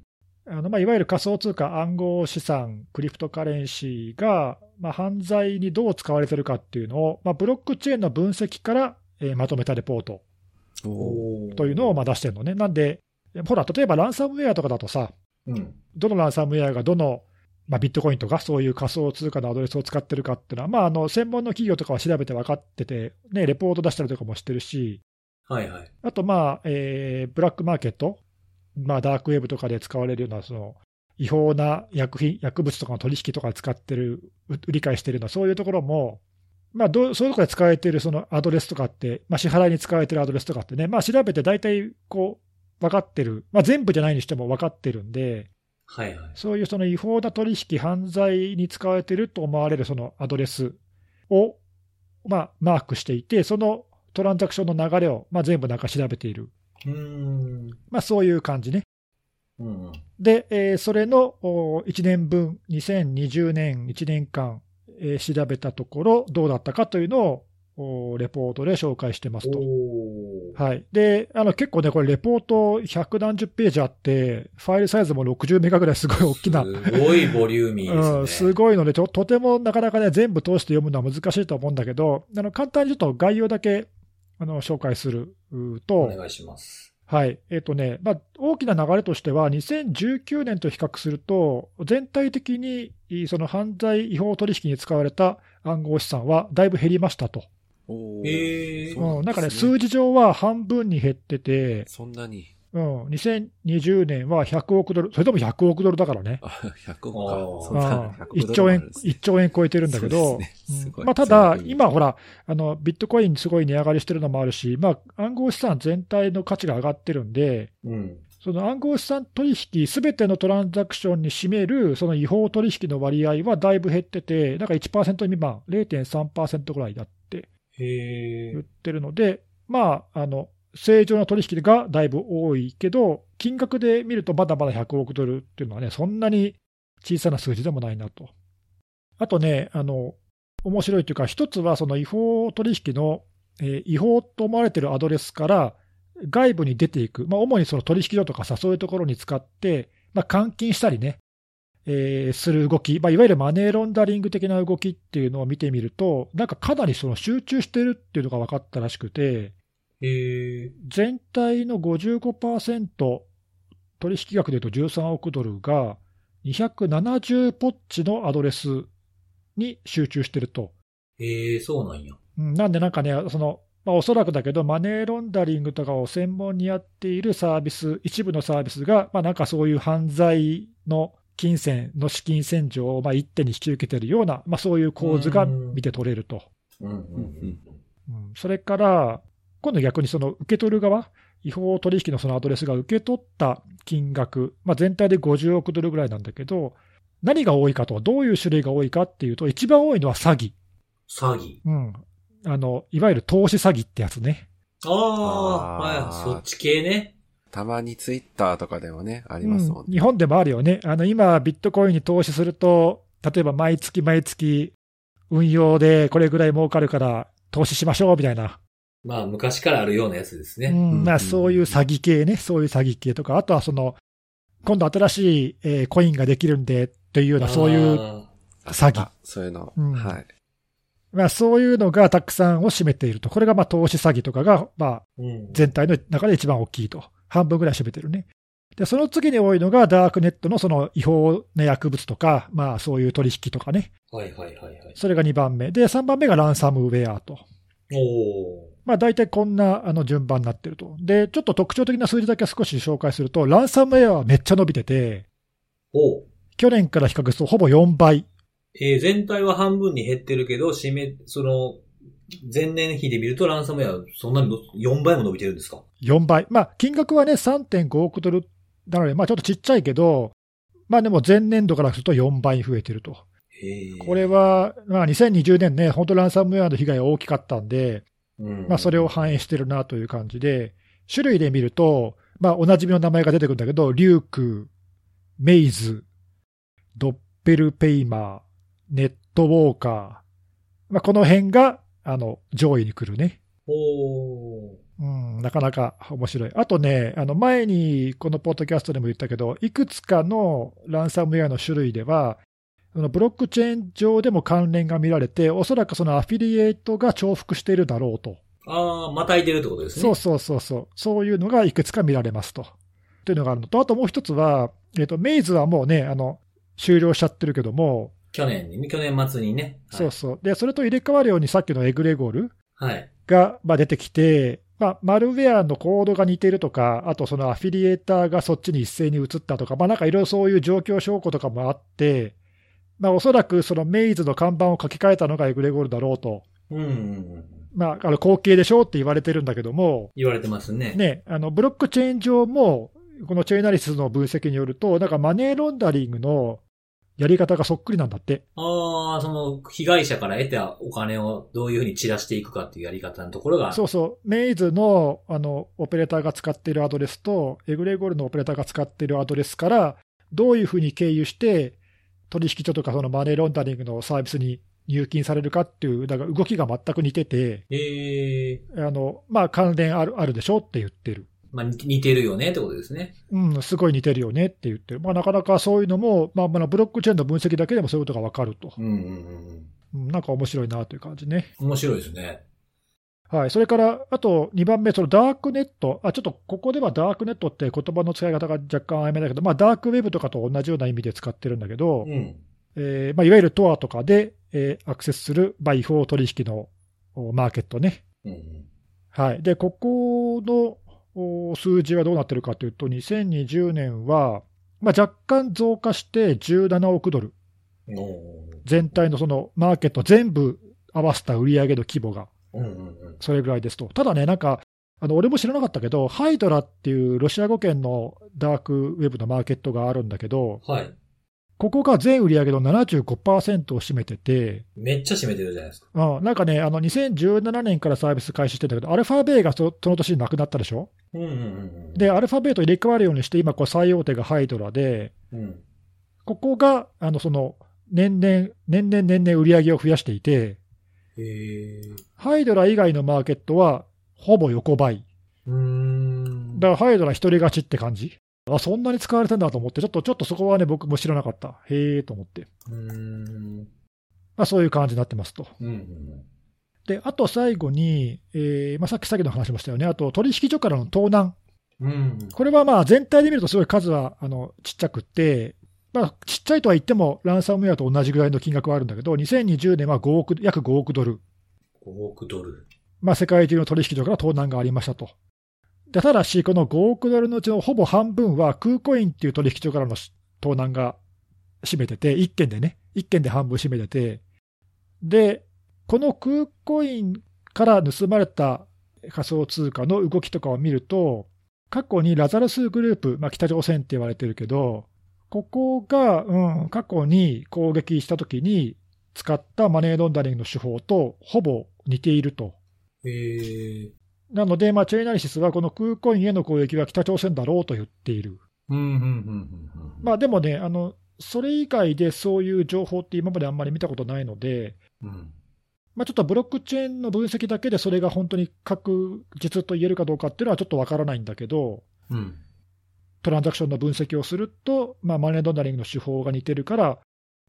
あのまあ、いわゆる仮想通貨、暗号資産、クリプトカレンシーが、まあ、犯罪にどう使われてるかっていうのを、まあ、ブロックチェーンの分析から、えーまとめたレポートというのをまあ出してるのね。なんで、ほら、例えばランサムウェアとかだとさ、
うん。
どのランサムウェアがどの、まあ、ビットコインとか、そういう仮想通貨のアドレスを使ってるかっていうのは、まあ、あの専門の企業とかは調べて分かってて、ね、レポート出したりとかもしてるし、
はいはい。
あと、まあえーブラックマーケット、まあ、ダークウェブとかで使われるような、その違法な薬品薬物とかの取引とかで使ってる、う売り買いしてるような、そういうところも、まあ、どうそういうところで使われてるそのアドレスとかって、まあ、支払いに使われてるアドレスとかってね、まあ、調べて大体こう分かってる、まあ、全部じゃないにしても分かってるんで、
はいはい。
そういうその違法な取引、犯罪に使われてると思われるそのアドレスを、まあ、マークしていて、そのトランザクションの流れを、まあ、全部なんか調べている。
うーん。
まあ、そういう感じね。
うん。
で、えーそれの1年分、2020年1年間、えー調べたところ、どうだったかというのを、おレポートで紹介してますと。はい。で、あの、結構ね、これレポート百何十ページあって、ファイルサイズも60メガぐらいすごい大きな、
すごいボリューミーですね。
うん、すごいのでと、とてもなかなかね、全部通して読むのは難しいと思うんだけど、あの簡単にちょっと概要だけあの紹介するう
お
と、
願いします。
はいえっとねまあ、大きな流れとしては、2019年と比較すると、全体的にいその犯罪違法取引に使われた暗号資産はだいぶ減りましたと。
おー。
うん、なんかね、数字上は半分に減ってて、
そんなに。
うん、2020年は100億ドル、それでも100億ドルだからね。
あ、100億か。そんな
あ
100
1兆円、1兆円超えてるんだけど、
そうですね。すごい。
うんまあ、ただ今ほら、あの、ビットコインすごい値上がりしてるのもあるし、まあ、暗号資産全体の価値が上がってるんで、
うん。
その暗号資産取引すべてのトランザクションに占める、その違法取引の割合はだいぶ減ってて、なんか1%未満、0.3%ぐらいだって言ってるので、まあ、あの、正常な取引がだいぶ多いけど、金額で見るとまだまだ100億ドルっていうのはね、そんなに小さな数字でもないなと。あとね、あの、面白いというか、一つはその違法取引の、えー違法と思われているアドレスから外部に出ていく、まあ、主にその取引所とかさ、そういうところに使って、まあ、換金したりね、えーする動き、まあ、いわゆるマネーロンダリング的な動きっていうのを見てみると、なんかかなりその集中してるっていうのが分かったらしくて、
へー
全体の55%、取引額でいうと13億ドルが、270ポッチのアドレスに集中してると。
へーそうなんや。
うんなんでなんかね、その、まあ、おそらくだけど、マネーロンダリングとかを専門にやっているサービス、一部のサービスが、まあ、なんかそういう犯罪の金銭の資金洗浄をまあ一手に引き受けているような、まあ、そういう構図が見て取れると。
うんうんうん
うんそれから、今度逆にその受け取る側、違法取引のそのアドレスが受け取った金額、まあ、全体で50億ドルぐらいなんだけど、何が多いかと、どういう種類が多いかっていうと、一番多いのは詐欺、
詐欺。
うん、あのいわゆる投資詐欺ってやつね。
ああ、そっち系ね。
たまにツイッターとかでもね、ありますもんね。
うん日本でもあるよね。あの今、ビットコインに投資すると、例えば毎月毎月、運用でこれぐらい儲かるから投資しましょうみたいな。
まあ、昔からあるようなやつですね。
うんまあ、
うん
そういう詐欺系ね、そういう詐欺系とか、あとはその、今度新しい、えーコインができるんでというような、そういう、
あ
詐欺
あそういうの。
うん
はい。
まあ、そういうのがたくさんを占めていると、これがまあ投資詐欺とかが、まあ。全体の中で一番大きいと、半分ぐらい占めてるね。で、その次に多いのが、ダークネットのその違法な薬物とか、まあ、そういう取引とかね、
はいはいはいはい。
それが2番目、で、3番目がランサムウェアと。
おー。
まあ、大体こんなあの順番になってると。で、ちょっと特徴的な数字だけ少し紹介すると、ランサムウェアはめっちゃ伸びてて、
おう
去年から比較するとほぼ4倍。
えー全体は半分に減ってるけど、締め、その、前年比で見るとランサムウェア、そんなにの4倍も伸びてるんですか
？4倍。まあ、金額はね、3.5億ドル。なので、まあ、ちょっとちっちゃいけど、まあでも前年度からすると4倍増えてると。これは、まあ、2020年ね、本当ランサムウェアの被害が大きかったんで、
うん。
まあ、それを反映してるなという感じで、種類で見ると、まあ、おなじみの名前が出てくるんだけど、リューク、メイズ、ドッペルペイマー、ネットウォーカー、まあ、この辺が、あの、上位に来るね。
おー
うん、なかなか面白い。あとね、あの前にこのポッドキャストでも言ったけど、いくつかのランサムウェアの種類では、そのブロックチェーン上でも関連が見られて、おそらくそのアフィリエイトが重複しているだろうと。
ああ、またいでるってことですね。
そうそうそうそう。そういうのがいくつか見られますと。というのがあるのと、あともう一つは、えっ、と、メイズはもうね、あの、終了しちゃってるけども、
去年にね、去年末にね。はい
そうそう。で、それと入れ替わるようにさっきのエグレゴール
はい。
が、まあ、出てきて、まあ、マルウェアのコードが似てるとか、あとそのアフィリエーターがそっちに一斉に移ったとか、まあ、なんかいろいろそういう状況証拠とかもあって、まあ、おそらくそのメイズの看板を書き換えたのがエグレゴールだろうと、
うん。
まあ、あの後継でしょうって言われてるんだけども、
言われてますね。
ね、あのブロックチェーン上も、このチェーナリシスの分析によると、なんかマネーロンダリングのやり方がそっくりなんだって。
ああ、その、被害者から得たお金をどういうふうに散らしていくかっていうやり方のところが。
そうそう、メイズのあのオペレーターが使っているアドレスと、エグレゴールのオペレーターが使っているアドレスから、どういうふうに経由して、取引所とかそのマネーロンダリングのサービスに入金されるかっていう、だから動きが全く似てて、
ええ
あのまあ、関連あるあるでしょって言ってる。
まあ、似似てるよねってことですね。
うん、すごい似てるよねって言ってる。まあ、なかなかそういうのも、まあ、まあブロックチェーンの分析だけでもそういうことがわかると。
うんうん
なんか面白いなという感じね。
うん。面白いですね。
はい、それから、あと2番目、そのダークネット、あちょっとここではダークネットって言葉の使い方が若干曖昧だけど、まあ、ダークウェブとかと同じような意味で使ってるんだけど、
うん。
えーまあ、いわゆるトアとかで、えーアクセスする、まあ、違法取引のおマーケットね。
うんうん。
はい、でここのお数字はどうなってるかというと、2020年は、まあ、若干増加して17億ドル、全体のそのマーケット全部合わせた売上の規模が。それぐらいですと。ただね、なんか、あの俺も知らなかったけど、ハイドラっていうロシア語圏のダークウェブのマーケットがあるんだけど、
はい。
ここが全売上の75%を占めてて、
めっちゃ占めてるじゃないですか。
うん、なんかね、あの2017年からサービス開始してんだけど、アルファベイがそその年になくなったでしょ？
うんうんうん
で、アルファベート入れ替わるようにして、今、こう最大手がハイドラで、
うん。うん。
ここがあのその年々、年々、年々売り上げを増やしていて。ハイドラ以外のマーケットはほぼ横ばい。
うーん。
だからハイドラ一人勝ちって感じ。あ、そんなに使われてんだと思って、ちょっと、ちょっとそこはね、僕も知らなかった。へえと思って。
うーん。
まあそういう感じになってますと。
うんうん
で、あと最後に、えーまあさっきさっきの話もしたよね。あと取引所からの盗難。
うん。うん。
これはまあ全体で見るとすごい数はあのちっちゃくって、まあちっちゃいとは言ってもランサムウェアと同じぐらいの金額はあるんだけど、2020年は5億、約5億ドル。
5億ドル。
まあ世界中の取引所から盗難がありましたと。でただし、この5億ドルのうちのほぼ半分は、クーコインっていう取引所からの盗難が占めてて、1件でね、1件で半分占めてて、で、このクーコインから盗まれた仮想通貨の動きとかを見ると、過去にラザルスグループ、まあ、北朝鮮って言われてるけど、ここが、うん、過去に攻撃したときに使ったマネーロンダリングの手法とほぼ似ていると。
へえ。
なので、まあ、チェイナリシスはこの空コインへの攻撃は北朝鮮だろうと言っている。まあ、でもねあの、それ以外でそういう情報って今まであんまり見たことないので、
うん。
まあ、ちょっとブロックチェーンの分析だけでそれが本当に確実と言えるかどうかっていうのはちょっとわからないんだけど、
うん。
トランザクションの分析をすると、まあ、マネーロンダリングの手法が似てるから、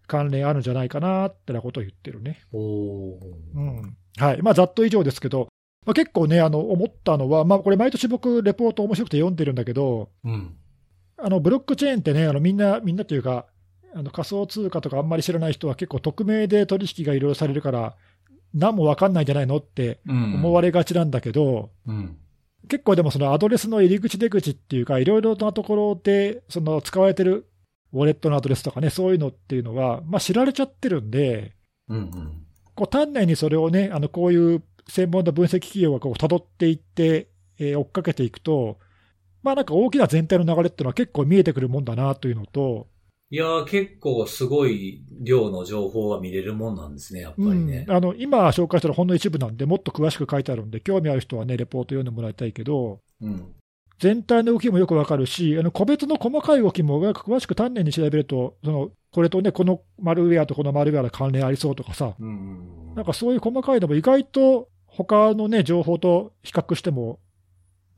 関連あるんじゃないかなってなことを言ってるね。
おー。
うんはいまあ、ざっと以上ですけど、まあ、結構ね、あの思ったのは、まあ、これ、毎年僕、レポート面白くて読んでるんだけど、
うん。
あのブロックチェーンってね、あのみんな、みんなというか、あの仮想通貨とかあんまり知らない人は結構匿名で取引がいろいろされるから、何も分かんないんじゃないのって
うん。
思われがちなんだけど、
うん。
結構でもそのアドレスの入り口出口っていうか、いろいろなところでその使われてるウォレットのアドレスとかね、そういうのっていうのは、まあ、知られちゃってるんで、
うん。うん。
こう単内にそれをね、あのこういう専門の分析企業がこう辿っていって、えー追っかけていくと、まあなんか大きな全体の流れっていうのは結構見えてくるもんだなというのと、
いやー、結構すごい量の情報が見れるもんなんですね、やっぱりね。
うんあの今紹介したのはほんの一部なんで、もっと詳しく書いてあるんで、興味ある人はね、レポート読んでもらいたいけど、
うん。
全体の動きもよくわかるし、あの個別の細かい動きも詳しく丹念に調べると、そのこれとね、このマルウェアとこのマルウェアの関連ありそうとかさ、
うん。
なんかそういう細かいのも意外と他のね、情報と比較しても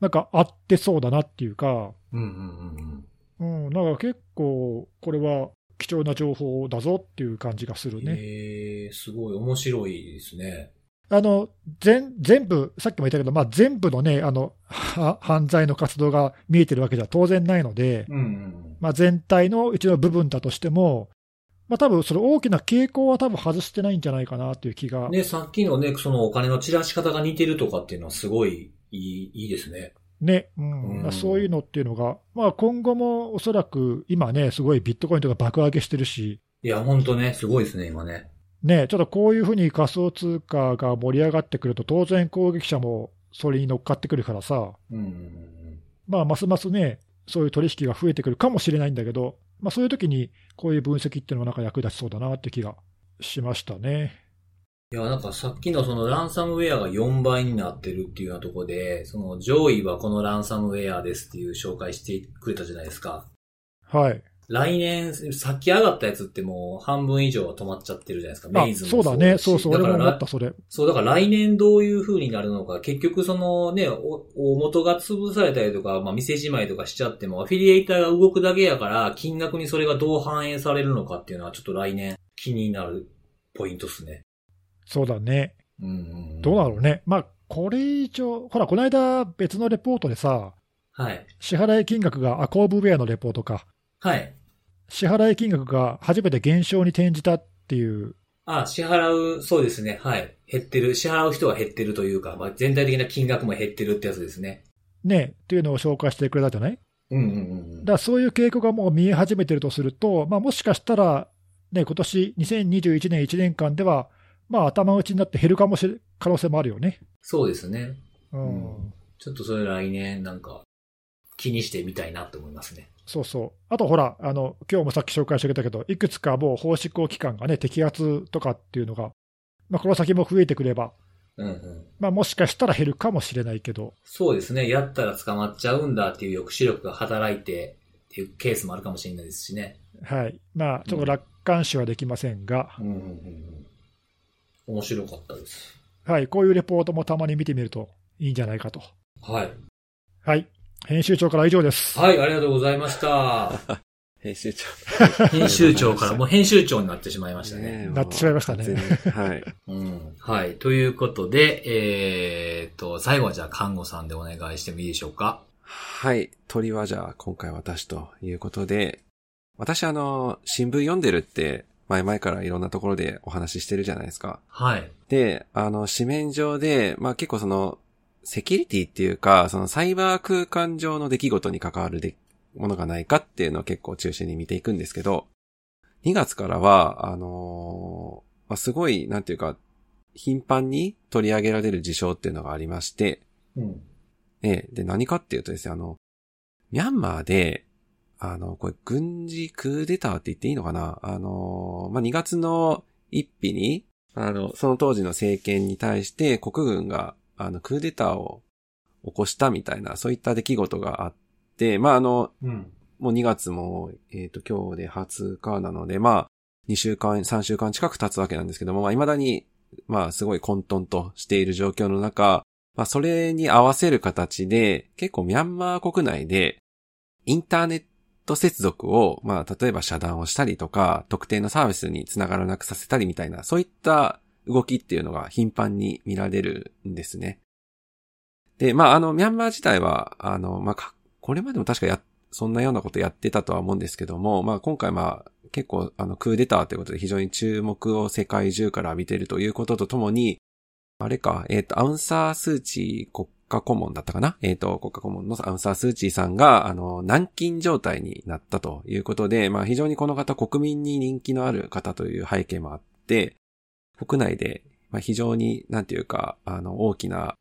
なんか合ってそうだなっていうか、
うんうんうん
うん、なんか結構、これは貴重な情報だぞっていう感じがする
うん。
ね。
ええすごい面白いですね。
あの全全部、さっきも言ったけど、まあ、全部のねあのは、犯罪の活動が見えてるわけじゃ当然ないので、
うんうん
まあ、全体のうちの部分だとしても、まあ多分その大きな傾向は多分外してないんじゃないかなという気が、
ね、さっきのね、そのお金の散らし方が似てるとかっていうのはすごいいい、いいですね。
ねうん。
うん。
まあそういうのっていうのが、まあ、今後もおそらく今ね、すごいビットコインとか爆上げしてるし、
いや、ほんとね、すごいですね、今ね。
ね、ちょっとこういうふうに仮想通貨が盛り上がってくると、当然攻撃者もそれに乗っかってくるからさ、
うんうんうん。
まあ、ますますね、そういう取引が増えてくるかもしれないんだけど、まあ、そういう時にこういう分析っていうのはなんか役立ちそうだなって気がしましたね。
いや、なんかさっきのそのランサムウェアが4倍になってるっていうようなところで、その上位はこのランサムウェアですっていう紹介してくれたじゃないですか。
はい。
来年、さっき上がったやつってもう半分以上は止まっちゃってるじゃないですか。
あ
メイズも
そうだね、
し
そうそう、俺も
だから
思った、それ。
そう、だから来年どういう風になるのか、結局そのね、お大元が潰されたりとか、まあ店じまいとかしちゃっても、アフィリエイターが動くだけやから、金額にそれがどう反映されるのかっていうのはちょっと来年気になるポイントっすね。
そうだね。
うんうんうん。
どうだろうね。まあ、これ以上、ほら、この間別のレポートでさ、
はい。
支払い金額が、アコーブウェアのレポートか、
はい。
支払い金額が初めて減少に転じたっていう、
あ、支払う、そうですね。はい。減ってる。支払う人は減ってるというか、まあ全体的な金額も減ってるってやつですね。
ね、っていうのを紹介してくれたじゃない？
うんうんうんうん
だ。からそういう傾向がもう見え始めてるとすると、まあ、もしかしたら、ね、今年2021年1年間では、まあ、頭打ちになって減るかもしれ可能性もあるよね。
そうですね。
うん
うんちょっとそれ来年なんか気にしてみたいなと思いますね。
そうそう。あとほら、あの今日もさっき紹介してくれたけど、いくつかもう法執行機関がね、摘発とかっていうのが、まあ、この先も増えてくれば、
うんうん。
まあ、もしかしたら減るかもしれないけど、
そうですね。やったら捕まっちゃうんだっていう抑止力が働いてっていうケースもあるかもしれないですしね。
はい。まあ、ちょっと楽観視はできませんが、
うんうんうんうん。面白かったです。
はい、こういうレポートもたまに見てみるといいんじゃないかと。
はい。
はい。編集長からは以上です。
はい、ありがとうございました。
編集長。
編集長からもう編集長になってしまいましたね。
なってしまいましたね
はい。
うん。はい。ということで、えーっと、最後はじゃあ看護さんでお願いしてもいいでしょうか？
はい。鳥はじゃあ、今回私ということで、私あの、新聞読んでるって、前々からいろんなところでお話ししてるじゃないですか。
はい。
で、あの、紙面上で、まあ結構その、セキュリティっていうか、そのサイバー空間上の出来事に関わるでものがないかっていうのを結構中心に見ていくんですけど、2月からは、あのーまあ、すごい、なんていうか、頻繁に取り上げられる事象っていうのがありまして、
うん。
ね、で、何かっていうとですね、あの、ミャンマーで、あの、これ、軍事クーデターって言っていいのかな？あの、まあ、2月の1日に、あの、その当時の政権に対して国軍が、あの、クーデターを起こしたみたいな、そういった出来事があって、まあ、あの、
うん。
もう2月も、えっ、と、今日で20日なので、まあ、2週間、3週間近く経つわけなんですけども、まあ、未だに、まあ、すごい混沌としている状況の中、まあ、それに合わせる形で、結構ミャンマー国内で、インターネット接続を、まあ、例えば遮断をしたりとか、特定のサービスにつながらなくさせたりみたいな、そういった動きっていうのが頻繁に見られるんですね。で、まあ、あの、ミャンマー自体は、あの、まあ、これまでも確かやそんなようなことやってたとは思うんですけども、まあ今回まあ結構あのクーデターということで非常に注目を世界中から浴びているということとともに、あれか、えっ、と、アウンサースーチー国家顧問だったかな？えっ、と、国家顧問のアウンサースーチーさんが、あの、軟禁状態になったということで、まあ非常にこの方国民に人気のある方という背景もあって、国内で、まあ非常に、なんていうか、あの、大きな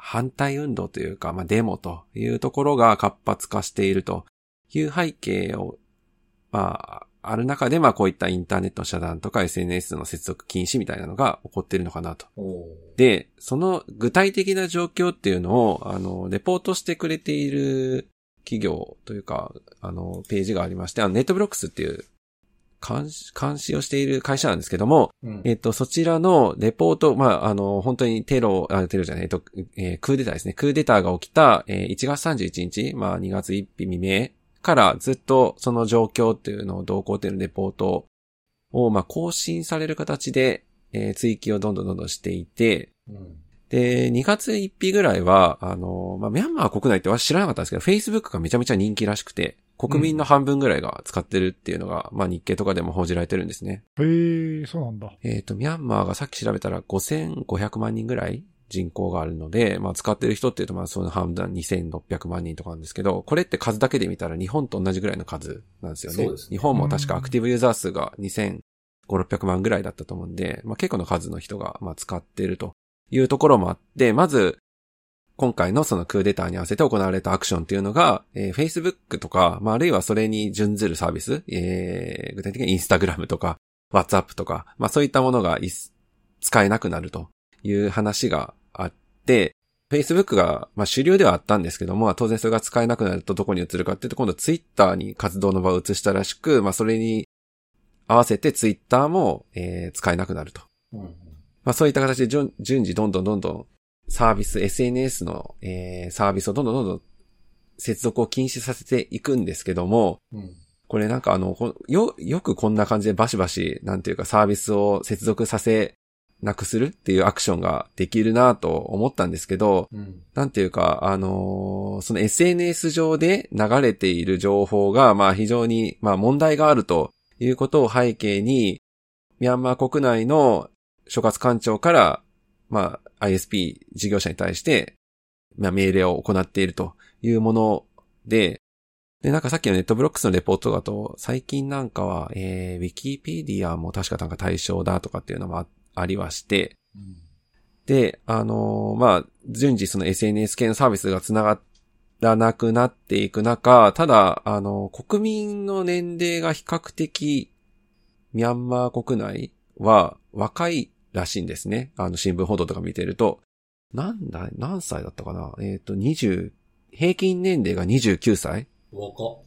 反対運動というか、まあ、デモというところが活発化しているという背景を、まあ、ある中で、まあ、こういったインターネット遮断とか SNS の接続禁止みたいなのが起こっているのかなと。で、その具体的な状況っていうのを、あの、レポートしてくれている企業というか、あの、ページがありまして、あの、ネットブロックスっていう監視、監視をしている会社なんですけども、
うん。
えっと、そちらのレポート、まあ、あの、本当にテロ、あ、テロじゃない、えっと、えークーデターですね。クーデターが起きた、えー1月31日、まあ、2月1日未明からずっとその状況っていうのを同行っていうのレポートを、まあ、更新される形で、えー追記をどんどんどんどんしていて、
うん。
で、2月1日ぐらいは、あの、まあ、ミャンマー国内って私知らなかったんですけど、Facebook がめちゃめちゃ人気らしくて、国民の半分ぐらいが使ってるっていうのが、まあ、日経とかでも報じられてるんですね。
へえ、そうなんだ。
えっ、と、ミャンマーがさっき調べたら5500万人ぐらい人口があるので、まあ使ってる人っていうとまあその半分2600万人とかなんですけど、これって数だけで見たら日本と同じぐらいの数なんですよね。
そうですね
日本も確かアクティブユーザー数が2500、600万ぐらいだったと思うんで、まあ結構の数の人がまあ使っているというところもあって、まず、今回のそのクーデターに合わせて行われたアクションっていうのが、えー Facebook とか、まああるいはそれに準ずるサービス、えー具体的に Instagram とか、WhatsApp とか、まあそういったものが使えなくなるという話があって、Facebook が、まあ主流ではあったんですけども、当然それが使えなくなるとどこに移るかっていうと、今度 Twitter に活動の場を移したらしく、まあそれに合わせて Twitter も、えー使えなくなると。
うん
まあそういった形で順順次どんどんどんどんサービス、SNS の、えーサービスをどんどんどんどん接続を禁止させていくんですけども、
うん。
これなんかあの、こよ、よくこんな感じでバシバシ、なんていうかサービスを接続させなくするっていうアクションができるなと思ったんですけど、
うん。
なんていうか、あのーその SNS 上で流れている情報が、まあ非常に、まあ問題があるということを背景に、ミャンマー国内の所轄官庁から、まあ ISP 事業者に対して、まあ命令を行っているというもので、で、なんかさっきのネットブロックスのレポートだと、最近なんかは、えー、ウィキペディアも確かなんか対象だとかっていうのもあありはして、
うん。
で、あのーまあ、順次その SNS 系のサービスが繋がらなくなっていく中、ただ、あの、国民の年齢が比較的、ミャンマー国内は若いらしいんですね。あの、新聞報道とか見てると。なんだ、何歳だったかな？えっ、と、20、平均年齢が29歳？
若。っ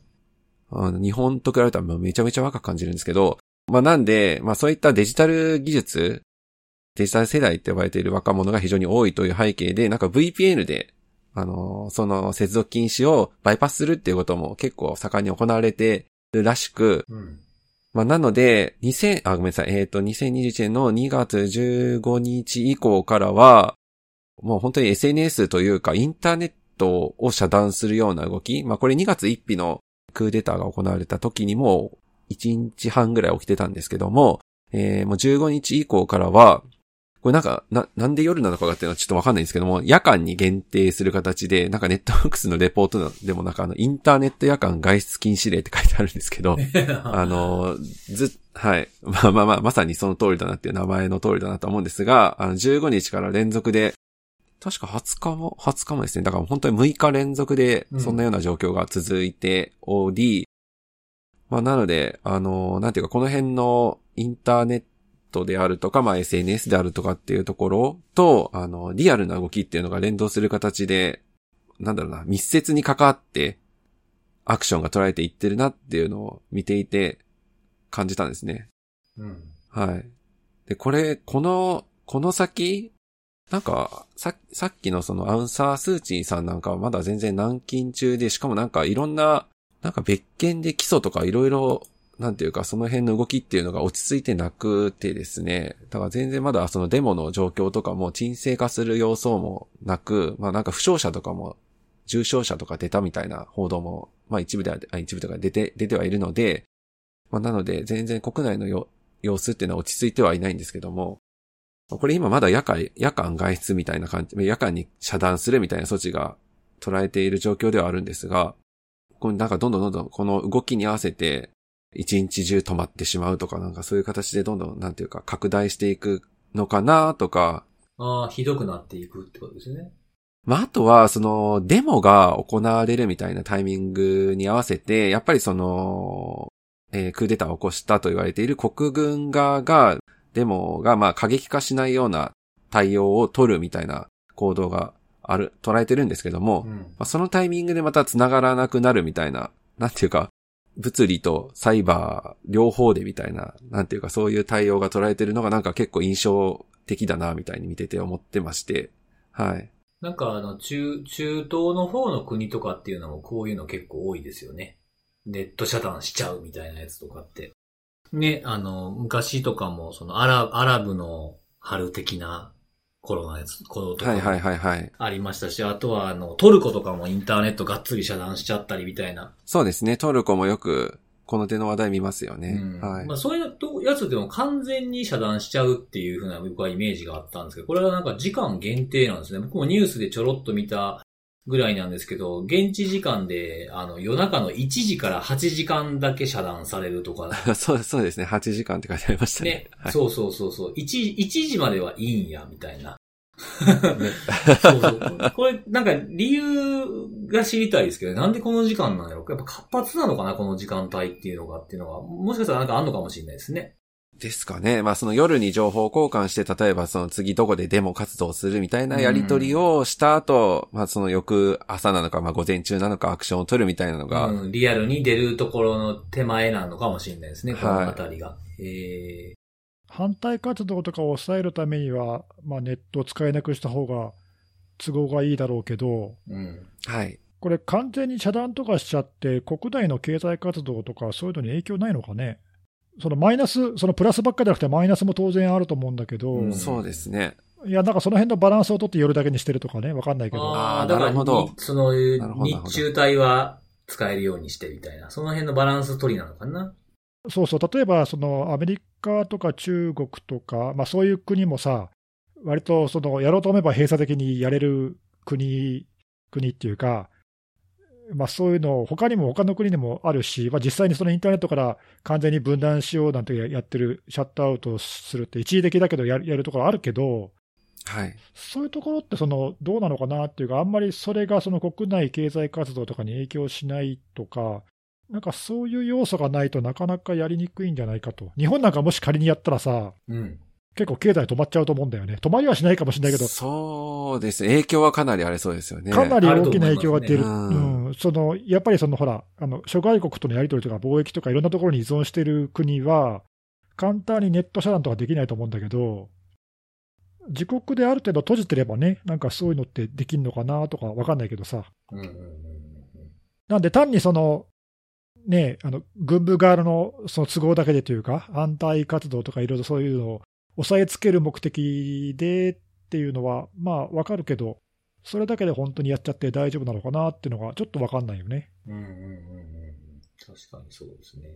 あの、日本と比べたらめちゃめちゃ若く感じるんですけど、まあなんで、まあそういったデジタル技術、デジタル世代って呼ばれている若者が非常に多いという背景で、なんか VPN で、あの、その接続禁止をバイパスするっていうことも結構盛んに行われてるらしく、
うん
まあなので、2000、あ、ごめんなさい、えっ、と、2021年の2月15日以降からは、もう本当に SNS というかインターネットを遮断するような動き、まあこれ2月1日のクーデターが行われた時にも1日半ぐらい起きてたんですけども、えーもう15日以降からは、これなんか、な、なんで夜なのかがっていうのはちょっとわかんないんですけども、夜間に限定する形で、なんかネットフリックスのレポートのでもなんかあの、インターネット夜間外出禁止令って書いてあるんですけど、あの、ず、はい。まあまあまあ、まさにその通りだなっていう名前の通りだなと思うんですが、あの、15日から連続で、確か20日も、20日もですね。だから本当に6日連続で、そんなような状況が続いており、まあなので、あの、なんていうか、この辺のインターネットであるとか、まあ SNS であるとかっていうところと、あの、リアルな動きっていうのが連動する形で、なんだろうな、密接に関わって、アクションが捉えていってるなっていうのを見ていて、感じたんですね。
うん
はい。で、これ、この、この先、なんか、さ、さっきのそのアウンサースーチーさんなんかはまだ全然軟禁中で、しかもなんかいろんな、なんか別件で起訴とかいろいろ、なんていうかその辺の動きっていうのが落ち着いてなくてですね。だから全然まだそのデモの状況とかも沈静化する様相もなく、まあなんか負傷者とかも、重傷者とか出たみたいな報道も、まあ一部では、一部とか出て、出てはいるので、まあなので全然国内のよ様子っていうのは落ち着いてはいないんですけども、これ今まだ夜間、夜間外出みたいな感じ、夜間に遮断するみたいな措置が捉えている状況ではあるんですが、これなんかどんどんどんどんこの動きに合わせて一日中止まってしまうとかなんかそういう形でどんどんなんていうか拡大していくのかなとか、
ああ、ひどくなっていくってことですね。
まあ、あとは、その、デモが行われるみたいなタイミングに合わせて、やっぱりその、えークーデターを起こしたと言われている国軍側が、デモがまあ過激化しないような対応を取るみたいな行動がある、捉えてるんですけども、
うん
まあ、そのタイミングでまた繋がらなくなるみたいな、なんていうか、物理とサイバー両方でみたいな、なんていうかそういう対応が捉えてるのがなんか結構印象的だな、みたいに見てて思ってまして、はい。
なんかあの、中、中東の方の国とかっていうのもこういうの結構多いですよね。ネット遮断しちゃうみたいなやつとかって。ね、あの、昔とかもそのアラアラブの春的な頃のやつ、頃とかも
はいはいはいはい。
ありましたし、あとはあの、トルコとかもインターネットがっつり遮断しちゃったりみたいな。
そうですね。トルコもよくこの手の話題見ますよね。
うん
はい
まあ、。そういうとやつでも完全に遮断しちゃうっていうふうな僕はイメージがあったんですけど、これはなんか時間限定なんですね。僕もニュースでちょろっと見たぐらいなんですけど、現地時間で、あの、夜中の1時から8時間だけ遮断されるとか、
そうそうですね。8時間って書いてありましたね。
ね、
はい、
そうそうそうそう、1, 1時まではいいんや、みたいな。そうそう。これ、なんか理由が知りたいですけど、なんでこの時間なんやろやっぱ活発なのかなこの時間帯っていうのがっていうのが、もしかしたらなんかあんのかもしれないですね。
ですかね。まあその夜に情報交換して、例えばその次どこでデモ活動するみたいなやりとりをした後、まあその翌朝なのか、まあ午前中なのかアクションを取るみたいなのが、
うん、リアルに出るところの手前なのかもしれないですね、こ
はい
のあたりが。え
反対活動とかを抑えるためには、まあ、ネットを使えなくした方が都合がいいだろうけど、
ーうん。
はい。
これ、完全に遮断とかしちゃって、国内の経済活動とか、そういうのに影響ないのかね？そのマイナス、そのプラスばっかりじゃなくて、マイナスも当然あると思うんだけど、
うん。
そうですね。
いや、なんかその辺のバランスを取って夜だけにしてるとかね、わかんないけど、
あー
だから
なるほど
にその、日中帯は使えるようにしてみたいな、その辺のバランス取りなのかな？
そうそう、例えばそのアメリカとか中国とか、まあ、そういう国もさ、割とそのやろうと思えば閉鎖的にやれる国国っていうか、まあ、そういうの、他にも他の国にもあるし、まあ、実際にそのインターネットから完全に分断しようなんてややってる、シャットアウトするって、一時的だけどやるやるところあるけど、
はい。
そういうところってそのどうなのかなっていうか、あんまりそれがその国内経済活動とかに影響しないとか、なんかそういう要素がないとなかなかやりにくいんじゃないかと。日本なんかもし仮にやったらさ、
うん。
結構経済止まっちゃうと思うんだよね。止まりはしないかもしれないけど、
そうですね。影響はかなりありそうですよね。
かなり大きな影響が出る。
あるね
うん、そのやっぱりそのほら、あの諸外国とのやり取りとか貿易とかいろんなところに依存している国は、簡単にネット遮断とかできないと思うんだけど、自国である程度閉じてればね、なんかそういうのってできるのかなとかわかんないけどさ。
うんうんうんうん
なんで単にその、ね、あの軍部側のその都合だけでというか、反対活動とかいろいろそういうのを抑えつける目的でっていうのは、まあわかるけど、それだけで本当にやっちゃって大丈夫なのかなっていうのがちょっとわかんないよね。
うんうんうんうんうん確かにそうですね。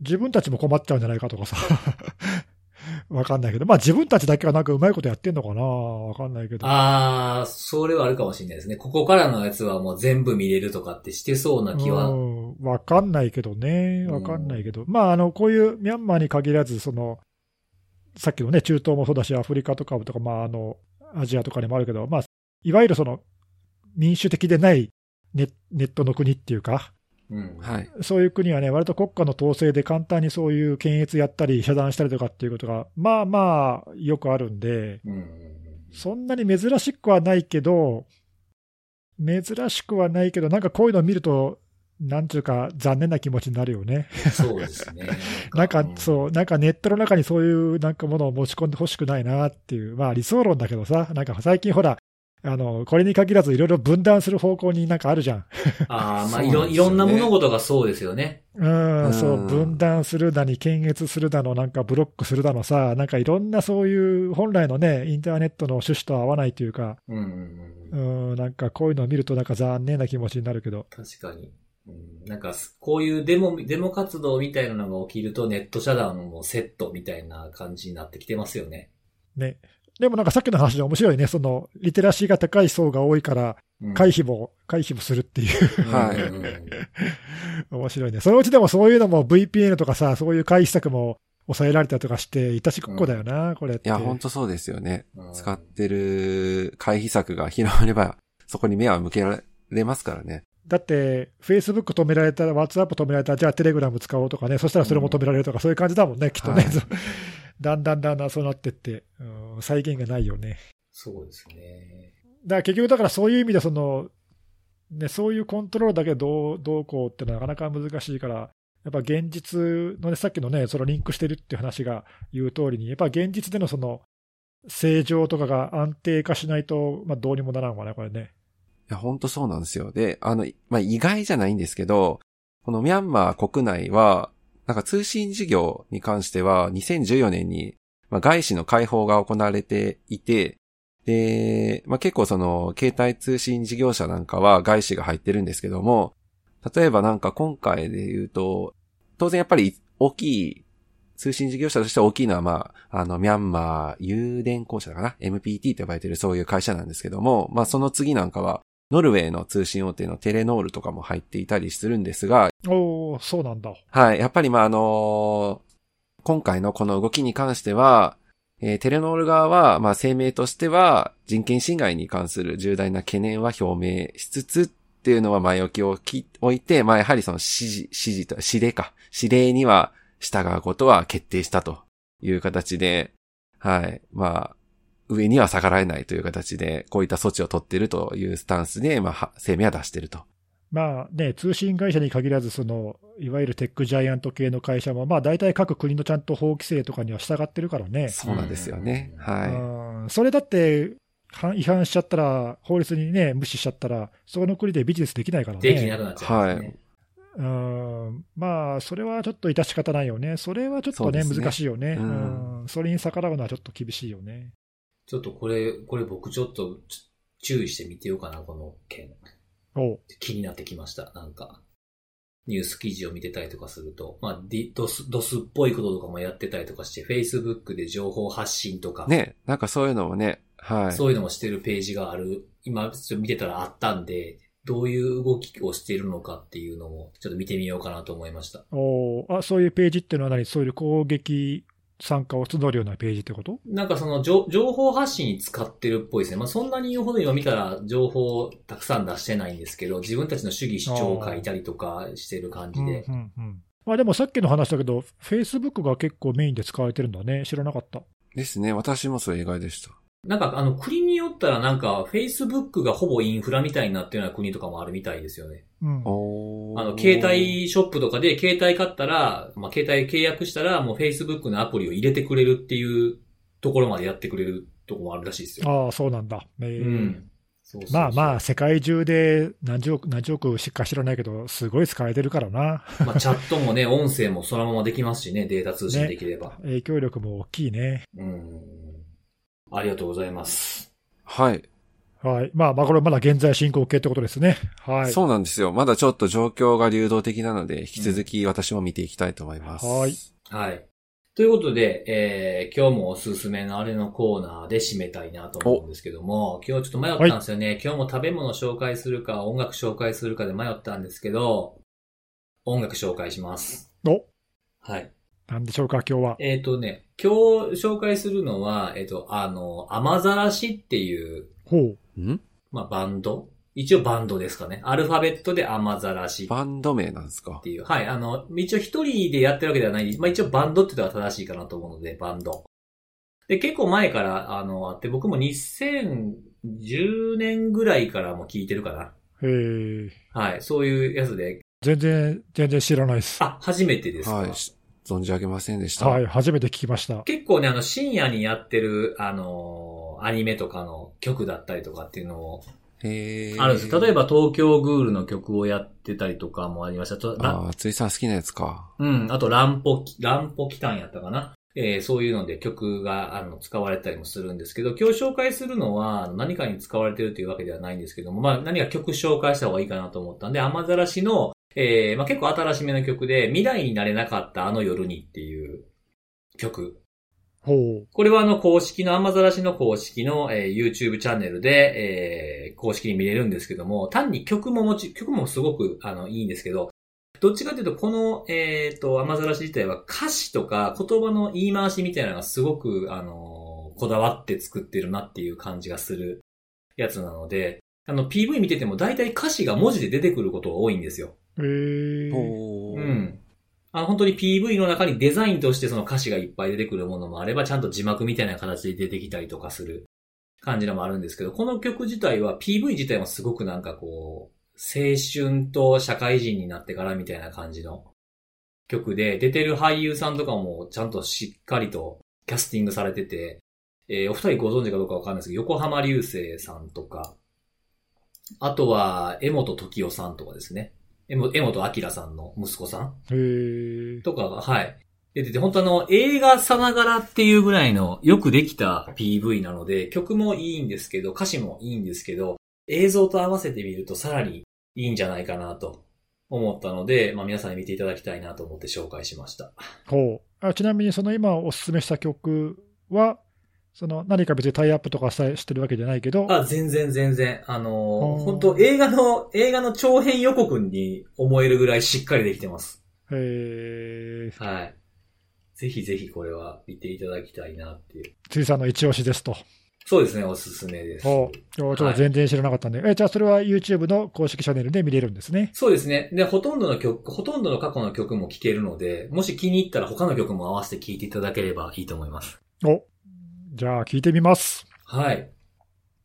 自分たちも困っちゃうんじゃないかとかさ。わかんないけど、まあ自分たちだけがなんかうまいことやってんのかなわかんないけど。
ああ、それはあるかもしれないですね。ここからのやつはもう全部見れるとかってしてそうな気は。
うん、わかんないけどね、わかんないけど、まあ、あのこういうミャンマーに限らず、そのさっきのね、中東もそうだし、アフリカとかとか、まあ、あのアジアとかにもあるけど、まあ、いわゆるその民主的でないネネットの国っていうか、
うん。
はい。
そういう国はね、割と国家の統制で簡単にそういう検閲やったり、遮断したりとかっていうことが、まあまあ、よくあるんで、
うん
そんなに珍しくはないけど、珍しくはないけど、なんかこういうのを見ると、なんていうか、残念な気持ちになるよね。
そうですね。
なんか
う、
そう、なんかネットの中にそういうなんかものを持ち込んでほしくないなっていう、まあ理想論だけどさ、なんか最近ほら、あの、これに限らずいろいろ分断する方向になんかあるじゃん。
ああ、まあ、いろ、
ね
いろんな物事がそうですよね。
うん、
うん
そう、分断するだに、検閲するだの、なんかブロックするだのさ、なんかいろんなそういう本来のね、インターネットの趣旨と合わないというか、
うんうんうん。
うん、なんかこういうのを見るとなんか残念な気持ちになるけど、
確かに。うん、なんか、こういうデモ、デモ活動みたいなのが起きるとネット遮断もセットみたいな感じになってきてますよね。
ね。でもなんかさっきの話で面白いね、その、リテラシーが高い層が多いから、
うん
回避も、回避もするっていう。
はい
うんうんうん
面白いね。そのうちでもそういうのも VPN とかさ、そういう回避策も抑えられたりとかして、いたちごっこだよな、これって。
いや、本当そうですよね。
うん
使ってる回避策が広まれば、そこに目は向けられますからね。
だって、Facebook 止められたら、WhatsApp 止められたら、じゃあ Telegram 使おうとかね、そしたらそれも止められるとか、そういう感じだもんね、きっとね。
はい
だんだんだんだんそうなってって、うん、再現がないよね。
そうですね。
だから結局、だからそういう意味でその、ね、そういうコントロールだけどうどうこうってのはなかなか難しいから、やっぱ現実のね、さっきのね、そのリンクしてるっていう話が言う通りに、やっぱ現実でのその、正常とかが安定化しないと、まあどうにもならんわね、これね。
いや、ほんとそうなんですよ。で、あの、まあ、意外じゃないんですけど、このミャンマー国内は、なんか通信事業に関しては、2014年に、まあ、外資の開放が行われていて、で、まあ、結構その、携帯通信事業者なんかは外資が入ってるんですけども、例えばなんか今回で言うと、当然やっぱり大きい、通信事業者として大きいのはまあ、あの、ミャンマー誘電公社かな ?MPT と呼ばれてるそういう会社なんですけども、まあその次なんかは、ノルウェーの通信大手のテレノールとかも入っていたりするんですが、
おー、そうなんだ。
はい、やっぱりまああの今回のこの動きに関しては、えーテレノール側は、まあ声明としては、人権侵害に関する重大な懸念は表明しつつっていうのは前置きをき置いて、まあやはりその指示、指示と、指令か、指令には従うことは決定したという形で、はい、まあ、上には逆らえないという形で、こういった措置を取っているというスタンスで、まあは、声明は出していると。
まあね、通信会社に限らず、その、いわゆるテックジャイアント系の会社も、まあ大体各国のちゃんと法規制とかには従ってるからね。
そうなんですよね。
うん
は
うんそれだって、は違反しちゃったら、法律にね、無視しちゃったら、そこの国でビジネスできないからね。
できなくなっちゃうんですね。
うんまあ、それはちょっと致し方ないよね。それはちょっとね、
ね
難しいよね、
う
うんんそれに逆らうのはちょっと厳しいよね。
ちょっとこれ、これ僕ちょっとち注意してみてようかな、この件。
おう
気になってきました。なんか、ニュース記事を見てたりとかすると、まあ、ディドス、ドスっぽいこととかもやってたりとかして、Facebook で情報発信とか、
い。ね、なんかそういうのもね、はい。
そういうのもしてるページがある、今、ちょっと見てたらあったんで、どういう動きをしているのかっていうのも、ちょっと見てみようかなと思いました。
おうあそういうページっていうのは何？そういう攻撃参加を募るようなページってこと？
なんかその情情報発信に使ってるっぽいですね。まあそんなに言うほど今見たら情報をたくさん出してないんですけど、自分たちの主義主張を書いたりとかしてる感じで。
うんうんうんまあ、でもさっきの話だけど、Facebook が結構メインで使われてるんだね。知らなかった。
ですね。私もそれ意外でした。
なんかあの国によったらなんか Facebook がほぼインフラみたいになってるような国とかもあるみたいですよね。
うん、
あの、携帯ショップとかで携帯買ったら、まあ、携帯契約したらもう Facebook のアプリを入れてくれるっていうところまでやってくれるところもあるらしいですよ。
ああ、そうなんだ。えー
うん。そうそうそう
まあまあ、世界中で何十億、何十億しか知らないけど、すごい使えてるからな。
まあ、チャットもね、音声もそのままできますしね、データ通信できれば。
影響力も大きいね。
うん。ありがとうございます。
はい。
はい。まあ、まあ、これまだ現在進行形ってことですね。はい。
そうなんですよ。まだちょっと状況が流動的なので、引き続き私も見ていきたいと思います。
はい。
はい。ということで、えー、今日もおすすめのあれのコーナーで締めたいなと思うんですけども、今日ちょっと迷ったんですよね。今日も食べ物紹介するか、音楽紹介するかで迷ったんですけど、音楽紹介します。
お、
はい。
なんでしょうか、今日は。
えっ、とね、今日紹介するのは、えっ、と、あの、雨ざらしっていう、
ほう。
ん？
まあ、バンド？一応バンドですかね。アルファベットで雨ざらし
バンド名なんですか？
っていう。はい。あの、一応一人でやってるわけではない。まあ一応バンドって言ったら正しいかなと思うので、バンド。で、結構前から、あの、あって、僕も2010年ぐらいからも聞いてるかな。
えー、
はい。そういうやつで。
全然、全然知らないです。
あ、初めてですか、
はい。し存じ上げませんでした。
はい。初めて聞きました。
結構ね、あの、深夜にやってる、あのアニメとかの曲だったりとかっていうのを、
へー
あるんです。例えば、東京グールの曲をやってたりとかもありました。
ああ、ついさん好きなやつか。
うん。あと、ランポキ、ランポキタンやったかな。えーそういうので曲が、あの、使われたりもするんですけど、今日紹介するのは、何かに使われてるというわけではないんですけども、まあ、何か曲紹介した方がいいかなと思ったんで、雨ざらしの、えーまあ、結構新しめの曲で、未来になれなかったあの夜にっていう曲。
ほう。
これはあの公式の雨ざらしの公式の、えー YouTube チャンネルで、えー公式に見れるんですけども、単に曲ももち、曲もすごくあのいいんですけど、どっちかというとこの、えっ、と、雨ざらし自体は歌詞とか言葉の言い回しみたいなのがすごく、あのこだわって作ってるなっていう感じがするやつなので、あの PV 見てても大体歌詞が文字で出てくることが多いんですよ。
えー、
うん。あの、本当に PV の中にデザインとしてその歌詞がいっぱい出てくるものもあれば、ちゃんと字幕みたいな形で出てきたりとかする感じのもあるんですけど、この曲自体は PV 自体もすごくなんかこう、青春と社会人になってからみたいな感じの曲で、出てる俳優さんとかもちゃんとしっかりとキャスティングされてて、えーお二人ご存知かどうかわかんないですけど、横浜流星さんとか、あとは、江本時代さんとかですね。江本明さんの息子さん
へえ。
とかが、はい。出てて、本当あの、映画さながらっていうぐらいのよくできた PV なので、曲もいいんですけど、歌詞もいいんですけど、映像と合わせてみるとさらにいいんじゃないかなと思ったので、まあ皆さんに見ていただきたいなと思って紹介しました。
ほうあちなみに、その今おすすめした曲は、その何か別にタイアップとかさしてるわけじゃないけど、
あ、全然全然。あの
あー
ー、本当映画の、映画の長編予告に思えるぐらいしっかりできてます。
えー、
はい。ぜひぜひこれは見ていただきたいなっていう。
辻さんの一押しですと。
そうですね、おすすめです。
ほうちょっと全然知らなかったんで、えじゃあそれは YouTube の公式チャンネルで見れるんですね？
そうですね。で、ほとんどの曲、ほとんどの過去の曲も聴けるので、もし気に入ったら他の曲も合わせて聴いていただければいいと思います。
おじゃあ聞いてみます。
はい。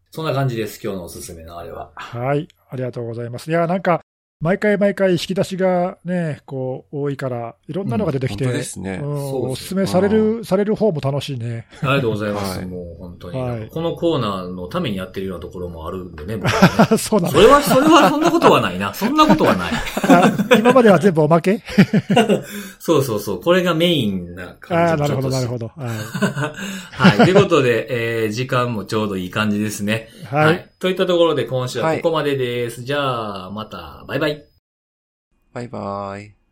そんな感じです、今日のおすすめのあれは。
はい、ありがとうございます。いや、なんか、毎回毎回引き出しがね、こう、多いから、いろんなのが出てきて、
本当ですね。
うん
そうです
おすすめされる、される方も楽しいね。
ありがとうございます。
はい
もう本当に、
はい
このコーナーのためにやってるようなところもあるんでね、僕はね
そうなの
それは、それは、そんなことはないな。そんなことはない。
あ今までは全部おまけ？
そうそうそう。これがメインな感じ
ああ、なるほど、なる
ど。
ほど。は
はい。ということで、えー、時間もちょうどいい感じですね。
い。はい。
といったところで今週はここまでです。じゃあ、また、バイバイ。
バイバイ。